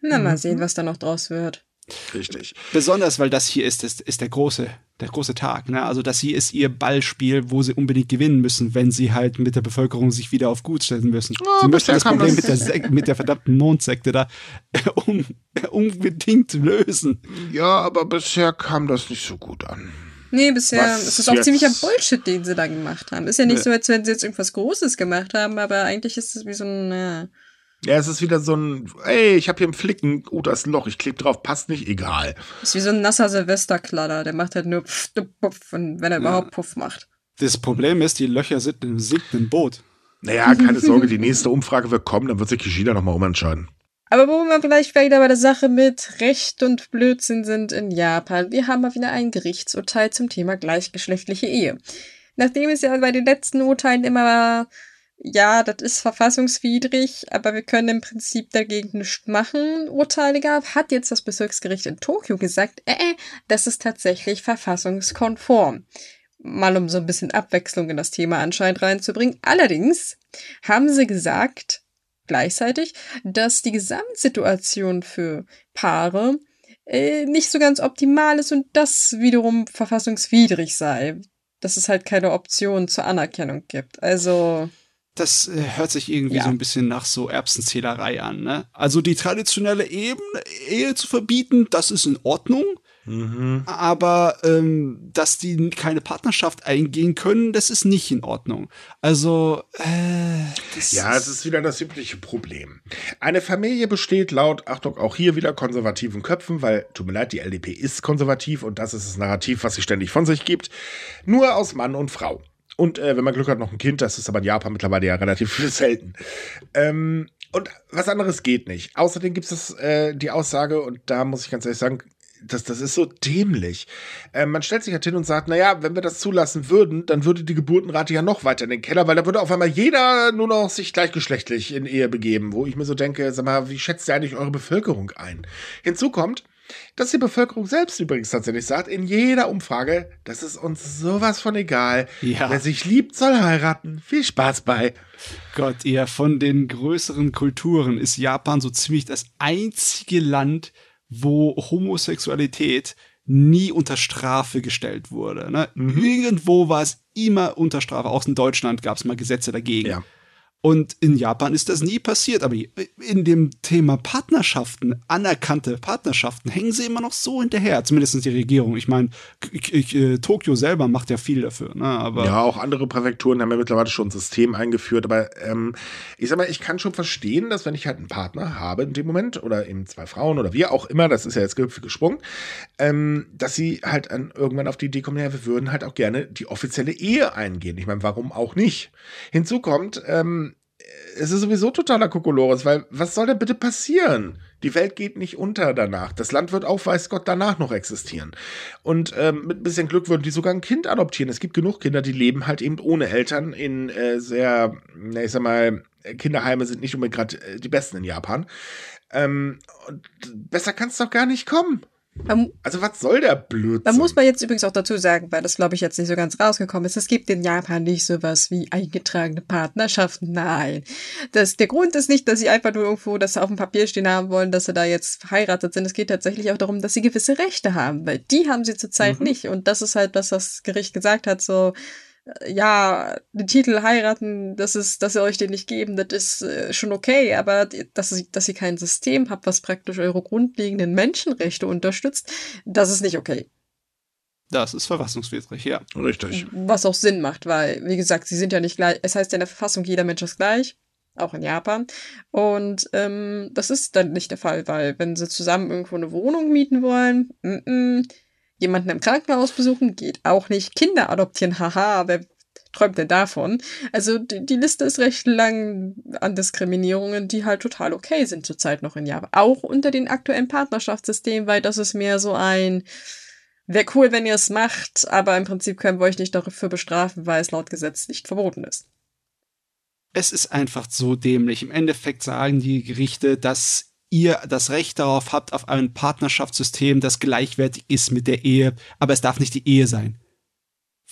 Na, mal sehen, was da noch draus wird. Richtig. Besonders, weil das hier ist, ist, ist der große, der große Tag. Ne? Also das hier ist ihr Ballspiel, wo sie unbedingt gewinnen müssen, wenn sie halt mit der Bevölkerung sich wieder auf gut stellen müssen. Oh, sie müssen das Problem mit der, mit der verdammten Mondsekte da um, unbedingt lösen. Ja, aber bisher kam das nicht so gut an. Nee, bisher Was ist es auch ziemlicher Bullshit, den sie da gemacht haben. Ist ja nicht nee. so, als wenn sie jetzt irgendwas Großes gemacht haben, aber eigentlich ist es wie so ein, ja, es ist wieder so ein, ey, ich habe hier einen Flicken, oh, da ist ein Loch, ich klebe drauf, passt nicht, egal. Ist wie so ein nasser Silvesterkladder, der macht halt nur pff, puff, wenn er ja. überhaupt Puff macht. Das Problem ist, die Löcher sind im sinkenden Boot. Naja, keine Sorge, die nächste Umfrage wird kommen, dann wird sich Kishida nochmal umentscheiden. Aber wo wir vielleicht wieder bei der Sache mit Recht und Blödsinn sind in Japan, wir haben mal wieder ein Gerichtsurteil zum Thema gleichgeschlechtliche Ehe. Nachdem es ja bei den letzten Urteilen immer ja, das ist verfassungswidrig, aber wir können im Prinzip dagegen nichts machen, Urteile gab, hat jetzt das Bezirksgericht in Tokio gesagt, äh, äh, das ist tatsächlich verfassungskonform. Mal um so ein bisschen Abwechslung in das Thema anscheinend reinzubringen. Allerdings haben sie gesagt, gleichzeitig, dass die Gesamtsituation für Paare äh, nicht so ganz optimal ist und das wiederum verfassungswidrig sei. Dass es halt keine Option zur Anerkennung gibt. Also das äh, hört sich irgendwie ja. so ein bisschen nach so Erbsenzählerei an. Ne? Also die traditionelle Ebene, Ehe zu verbieten, das ist in Ordnung. Mhm. Aber ähm, dass die keine Partnerschaft eingehen können, das ist nicht in Ordnung. Also äh, ja, es ist wieder das übliche Problem. Eine Familie besteht laut Achtung auch hier wieder konservativen Köpfen, weil tut mir leid, die LDP ist konservativ und das ist das Narrativ, was sie ständig von sich gibt, nur aus Mann und Frau. Und äh, wenn man Glück hat, noch ein Kind, das ist aber in Japan mittlerweile ja relativ selten. Ähm, und was anderes geht nicht. Außerdem gibt es äh, die Aussage, und da muss ich ganz ehrlich sagen, das, das ist so dämlich. Äh, man stellt sich halt hin und sagt, naja, wenn wir das zulassen würden, dann würde die Geburtenrate ja noch weiter in den Keller, weil da würde auf einmal jeder nur noch sich gleichgeschlechtlich in Ehe begeben, wo ich mir so denke, sag mal, wie schätzt ihr eigentlich eure Bevölkerung ein? Hinzu kommt, dass die Bevölkerung selbst übrigens tatsächlich sagt, in jeder Umfrage, das ist uns sowas von egal. Ja. Wer sich liebt, soll heiraten. Viel Spaß bei. Gott, eher von den größeren Kulturen ist Japan so ziemlich das einzige Land, wo Homosexualität nie unter Strafe gestellt wurde. Ne? Mhm. Irgendwo war es immer unter Strafe. Auch in Deutschland gab es mal Gesetze dagegen. Ja. Und in Japan ist das nie passiert. Aber in dem Thema Partnerschaften, anerkannte Partnerschaften, hängen sie immer noch so hinterher. Zumindest die Regierung. Ich meine, äh, Tokio selber macht ja viel dafür. Ne? Aber ja, auch andere Präfekturen haben ja mittlerweile schon ein System eingeführt. Aber ähm, ich sag mal, ich kann schon verstehen, dass wenn ich halt einen Partner habe in dem Moment oder eben zwei Frauen oder wie auch immer, das ist ja jetzt gesprungen, ähm, dass sie halt an, irgendwann auf die Idee kommen, ja, wir würden halt auch gerne die offizielle Ehe eingehen. Ich meine, warum auch nicht? Hinzu kommt, ähm, es ist sowieso totaler Kokolores, weil was soll denn bitte passieren? Die Welt geht nicht unter danach. Das Land wird auch, weiß Gott, danach noch existieren. Und ähm, mit ein bisschen Glück würden die sogar ein Kind adoptieren. Es gibt genug Kinder, die leben halt eben ohne Eltern in äh, sehr, ich sag mal, Kinderheime sind nicht unbedingt gerade äh, die besten in Japan. Ähm, besser kann es doch gar nicht kommen. Also was soll der Blödsinn? Da muss man jetzt übrigens auch dazu sagen, weil das glaube ich jetzt nicht so ganz rausgekommen ist. Es gibt in Japan nicht sowas wie eingetragene Partnerschaften. Nein. Das, der Grund ist nicht, dass sie einfach nur irgendwo das auf dem Papier stehen haben wollen, dass sie da jetzt verheiratet sind. Es geht tatsächlich auch darum, dass sie gewisse Rechte haben, weil die haben sie zurzeit mhm. nicht. Und das ist halt, was das Gericht gesagt hat, so, ja, den Titel heiraten, das ist, dass sie euch den nicht geben, das ist äh, schon okay, aber dass, dass ihr kein System habt, was praktisch eure grundlegenden Menschenrechte unterstützt, das ist nicht okay. Das ist verfassungswidrig, ja. Richtig. Was auch Sinn macht, weil, wie gesagt, sie sind ja nicht gleich, es heißt ja in der Verfassung, jeder Mensch ist gleich, auch in Japan. Und ähm, das ist dann nicht der Fall, weil wenn sie zusammen irgendwo eine Wohnung mieten wollen, m -m, Jemanden im Krankenhaus besuchen geht auch nicht. Kinder adoptieren, haha, wer träumt denn davon? Also die, die Liste ist recht lang an Diskriminierungen, die halt total okay sind zurzeit noch in Japan. Auch unter den aktuellen Partnerschaftssystemen, weil das ist mehr so ein, wäre cool, wenn ihr es macht, aber im Prinzip können wir euch nicht dafür bestrafen, weil es laut Gesetz nicht verboten ist. Es ist einfach so dämlich. Im Endeffekt sagen die Gerichte, dass ihr das Recht darauf habt, auf ein Partnerschaftssystem, das gleichwertig ist mit der Ehe, aber es darf nicht die Ehe sein.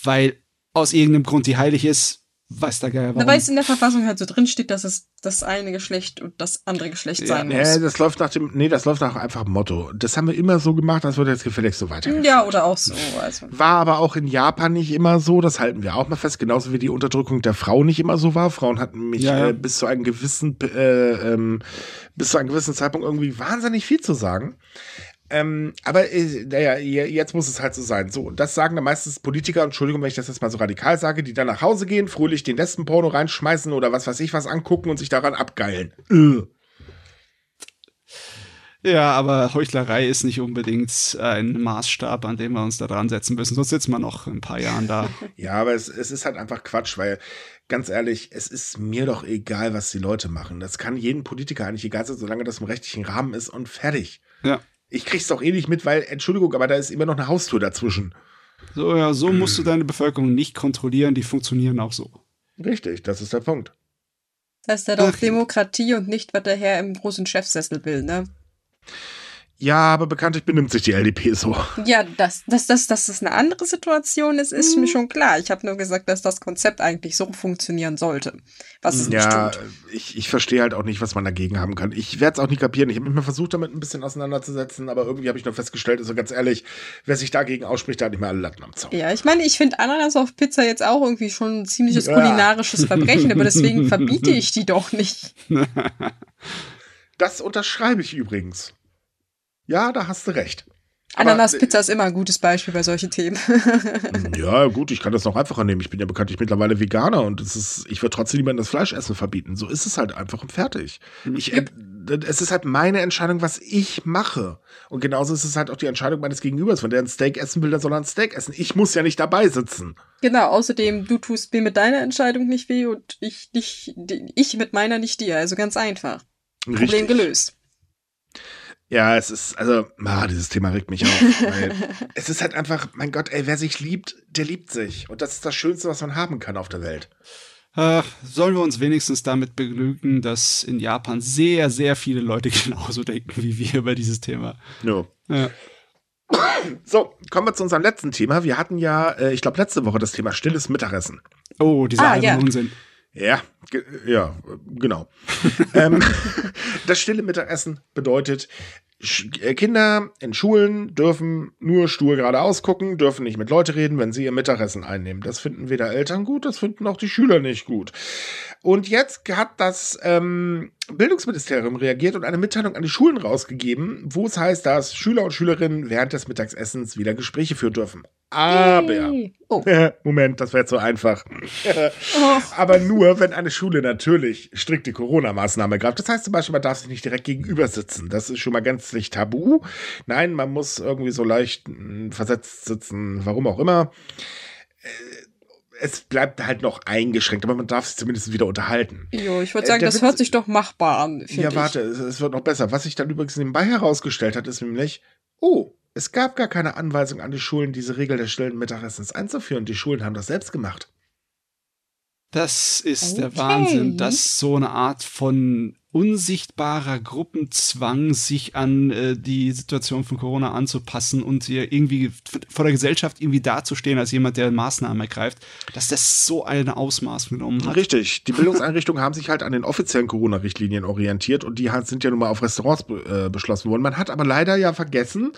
Weil aus irgendeinem Grund die heilig ist, weiß der Geier warum. Weil es in der Verfassung halt so drin steht, dass es das eine Geschlecht und das andere Geschlecht sein ja, muss. Nee, das läuft nach dem, nee, das läuft nach einfach Motto. Das haben wir immer so gemacht, das wird jetzt gefälligst so weiter. Ja, oder auch so. Also. War aber auch in Japan nicht immer so, das halten wir auch mal fest, genauso wie die Unterdrückung der Frau nicht immer so war. Frauen hatten mich ja. äh, bis zu einem gewissen, äh, ähm, bis zu einem gewissen Zeitpunkt irgendwie wahnsinnig viel zu sagen. Ähm, aber äh, naja, jetzt muss es halt so sein. So, das sagen dann meistens Politiker, Entschuldigung, wenn ich das jetzt mal so radikal sage, die dann nach Hause gehen, fröhlich den Lesbenporno reinschmeißen oder was weiß ich was angucken und sich daran abgeilen. Ugh. Ja, aber Heuchlerei ist nicht unbedingt ein Maßstab, an dem wir uns da dran setzen müssen. Sonst sitzen wir noch ein paar Jahren da. ja, aber es, es ist halt einfach Quatsch, weil ganz ehrlich, es ist mir doch egal, was die Leute machen. Das kann jedem Politiker eigentlich egal sein, solange das im rechtlichen Rahmen ist und fertig. Ja ich krieg's doch eh nicht mit, weil, Entschuldigung, aber da ist immer noch eine Haustür dazwischen. So, ja, so musst du deine Bevölkerung nicht kontrollieren, die funktionieren auch so. Richtig, das ist der Punkt. Das ist ja doch Demokratie und nicht, was der Herr im großen Chefsessel will, ne? Ja, aber bekanntlich benimmt sich die LDP so. Ja, dass das, das, das ist eine andere Situation ist, ist mhm. mir schon klar. Ich habe nur gesagt, dass das Konzept eigentlich so funktionieren sollte. Was es ja, nicht tut. Ich, ich verstehe halt auch nicht, was man dagegen haben kann. Ich werde es auch nicht kapieren. Ich habe mich mal versucht, damit ein bisschen auseinanderzusetzen, aber irgendwie habe ich nur festgestellt, also ganz ehrlich, wer sich dagegen ausspricht, der hat nicht mehr alle Latten am Zaun. Ja, ich meine, ich finde Ananas auf Pizza jetzt auch irgendwie schon ein ziemliches ja. kulinarisches Verbrechen, aber deswegen verbiete ich die doch nicht. Das unterschreibe ich übrigens. Ja, da hast du recht. Ananas-Pizza ist immer ein gutes Beispiel bei solchen Themen. ja, gut, ich kann das noch einfacher nehmen. Ich bin ja bekanntlich mittlerweile Veganer und es ist, ich würde trotzdem niemandem das Fleischessen verbieten. So ist es halt einfach und fertig. Mhm. Ich, äh, es ist halt meine Entscheidung, was ich mache. Und genauso ist es halt auch die Entscheidung meines Gegenübers. Wenn der ein Steak essen will, dann soll er ein Steak essen. Ich muss ja nicht dabei sitzen. Genau, außerdem, du tust mir mit deiner Entscheidung nicht weh und ich, nicht, ich mit meiner nicht dir. Also ganz einfach. Problem Richtig. gelöst. Ja, es ist, also, ah, dieses Thema regt mich auf. Weil es ist halt einfach, mein Gott, ey, wer sich liebt, der liebt sich. Und das ist das Schönste, was man haben kann auf der Welt. Ach, sollen wir uns wenigstens damit begnügen, dass in Japan sehr, sehr viele Leute genauso denken wie wir über dieses Thema. No. Ja. So, kommen wir zu unserem letzten Thema. Wir hatten ja, äh, ich glaube, letzte Woche das Thema stilles Mittagessen. Oh, dieser Ah, ja. Unsinn. Ja, ja, genau. ähm, das stille Mittagessen bedeutet, äh, Kinder in Schulen dürfen nur stur geradeaus gucken, dürfen nicht mit Leute reden, wenn sie ihr Mittagessen einnehmen. Das finden weder Eltern gut, das finden auch die Schüler nicht gut. Und jetzt hat das ähm, Bildungsministerium reagiert und eine Mitteilung an die Schulen rausgegeben, wo es heißt, dass Schüler und Schülerinnen während des Mittagessens wieder Gespräche führen dürfen. Aber. Oh. Moment, das wäre zu einfach. Aber nur, wenn eine Schule natürlich strikte Corona-Maßnahmen greift. Das heißt zum Beispiel, man darf sich nicht direkt gegenüber sitzen. Das ist schon mal gänzlich tabu. Nein, man muss irgendwie so leicht mh, versetzt sitzen, warum auch immer. Äh, Es bleibt halt noch eingeschränkt, aber man darf sich zumindest wieder unterhalten. Jo, ich würde Äh, sagen, der das Witz- hört sich doch machbar an. Ja, ich. warte, es, es wird noch besser. Was sich dann übrigens nebenbei herausgestellt hat, ist nämlich, oh, es gab gar keine Anweisung an die Schulen, diese Regel des stillen Mittagessens einzuführen. Die Schulen haben das selbst gemacht. Das ist der Okay. Wahnsinn, dass so eine Art von unsichtbarer Gruppenzwang, sich an äh, die Situation von Corona anzupassen und hier irgendwie vor der Gesellschaft irgendwie dazustehen als jemand, der Maßnahmen ergreift, dass das so ein Ausmaß genommen hat. Richtig. Die Bildungseinrichtungen haben sich halt an den offiziellen Corona-Richtlinien orientiert und die sind ja nun mal auf Restaurants äh, beschlossen worden. Man hat aber leider ja vergessen,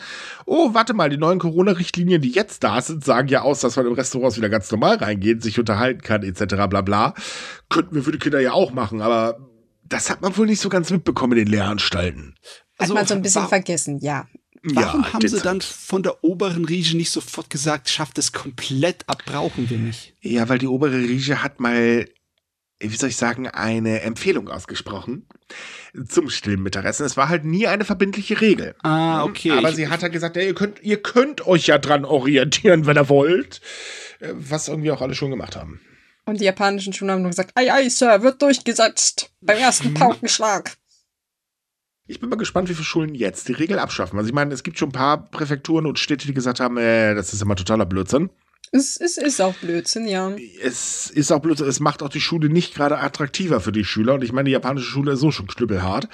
oh, warte mal, die neuen Corona-Richtlinien, die jetzt da sind, sagen ja aus, dass man in Restaurants wieder ganz normal reingeht, sich unterhalten kann, etc. bla bla. Könnten wir für die Kinder ja auch machen, aber das hat man wohl nicht so ganz mitbekommen in den Lehranstalten. Hat man so ein bisschen vergessen, ja. Warum haben sie dann von der oberen Riege nicht sofort gesagt, schafft es komplett ab, brauchen wir nicht? Ja, weil die obere Riege hat mal, wie soll ich sagen, eine Empfehlung ausgesprochen zum stillen Mittagessen. Es war halt nie eine verbindliche Regel. Ah, okay. Aber Ich- sie hat halt gesagt, ja, ihr könnt, ihr könnt euch ja dran orientieren, wenn ihr wollt. Äh, Was irgendwie auch alle schon gemacht haben. Und die japanischen Schulen haben nur gesagt, ei, ei, Sir, wird durchgesetzt. Beim Mhm. ersten Paukenschlag. Ich bin mal gespannt, wie viele Schulen jetzt die Regel abschaffen. Also ich meine, es gibt schon ein paar Präfekturen und Städte, die gesagt haben, äh, das ist immer totaler Blödsinn. Es, es ist auch Blödsinn, ja. Es ist auch Blödsinn, es macht auch die Schule nicht gerade attraktiver für die Schüler. Und ich meine, die japanische Schule ist so schon knüppelhart.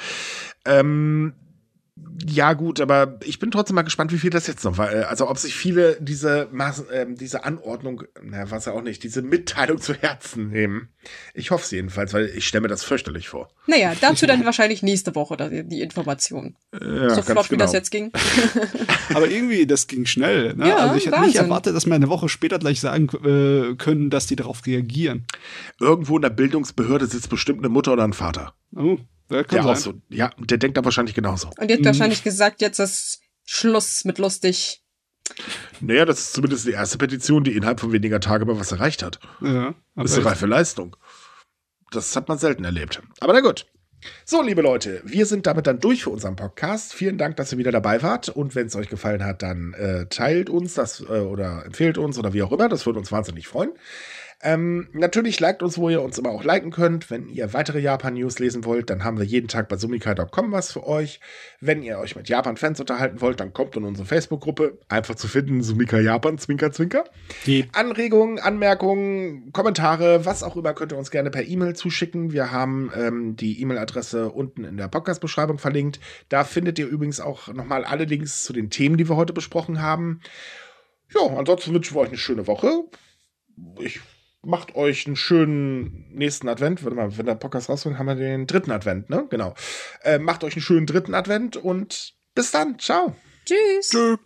Ähm, ja, gut, aber ich bin trotzdem mal gespannt, wie viel das jetzt noch war. Äh, Also, ob sich viele diese Maßen, ähm, diese Anordnung, na, was ja auch nicht, diese Mitteilung zu Herzen nehmen. Ich hoffe es jedenfalls, weil ich stelle mir das fürchterlich vor. Naja, dazu dann wahrscheinlich nächste Woche die, die Information. Ja, so flott, wie das jetzt ging. Aber irgendwie, das ging schnell. Ne? Ja, also ich hätte nicht erwartet, dass wir eine Woche später gleich sagen äh, können, dass die darauf reagieren. Irgendwo in der Bildungsbehörde sitzt bestimmt eine Mutter oder ein Vater. Oh, der kann Der auch so, ja, der denkt da wahrscheinlich genauso. Und die hat Mhm. wahrscheinlich gesagt, jetzt ist Schluss mit lustig. Naja, das ist zumindest die erste Petition, die innerhalb von weniger Tagen mal was erreicht hat. Ja, Das ist eine reife Leistung. Das hat man selten erlebt. Aber na gut. So, liebe Leute, wir sind damit dann durch für unseren Podcast. Vielen Dank, dass ihr wieder dabei wart. Und wenn es euch gefallen hat, dann äh, teilt uns das äh, oder empfehlt uns oder wie auch immer. Das würde uns wahnsinnig freuen. Ähm, natürlich liked uns, wo ihr uns immer auch liken könnt. Wenn ihr weitere Japan-News lesen wollt, dann haben wir jeden Tag bei sumikai.com was für euch. Wenn ihr euch mit Japan-Fans unterhalten wollt, dann kommt in unsere Facebook-Gruppe. Einfach zu finden, Sumika Japan, Zwinker, Zwinker. Die Anregungen, Anmerkungen, Kommentare, was auch immer, könnt ihr uns gerne per E-Mail zuschicken. Wir haben ähm, die E-Mail-Adresse unten in der Podcast-Beschreibung verlinkt. Da findet ihr übrigens auch nochmal alle Links zu den Themen, die wir heute besprochen haben. Ja, ansonsten wünschen wir euch eine schöne Woche. Ich macht euch einen schönen nächsten Advent. Warte mal, wenn der Podcast rauskommt, haben wir den dritten Advent, ne? Genau. Äh, macht euch einen schönen dritten Advent und bis dann. Ciao. Tschüss. Tschö.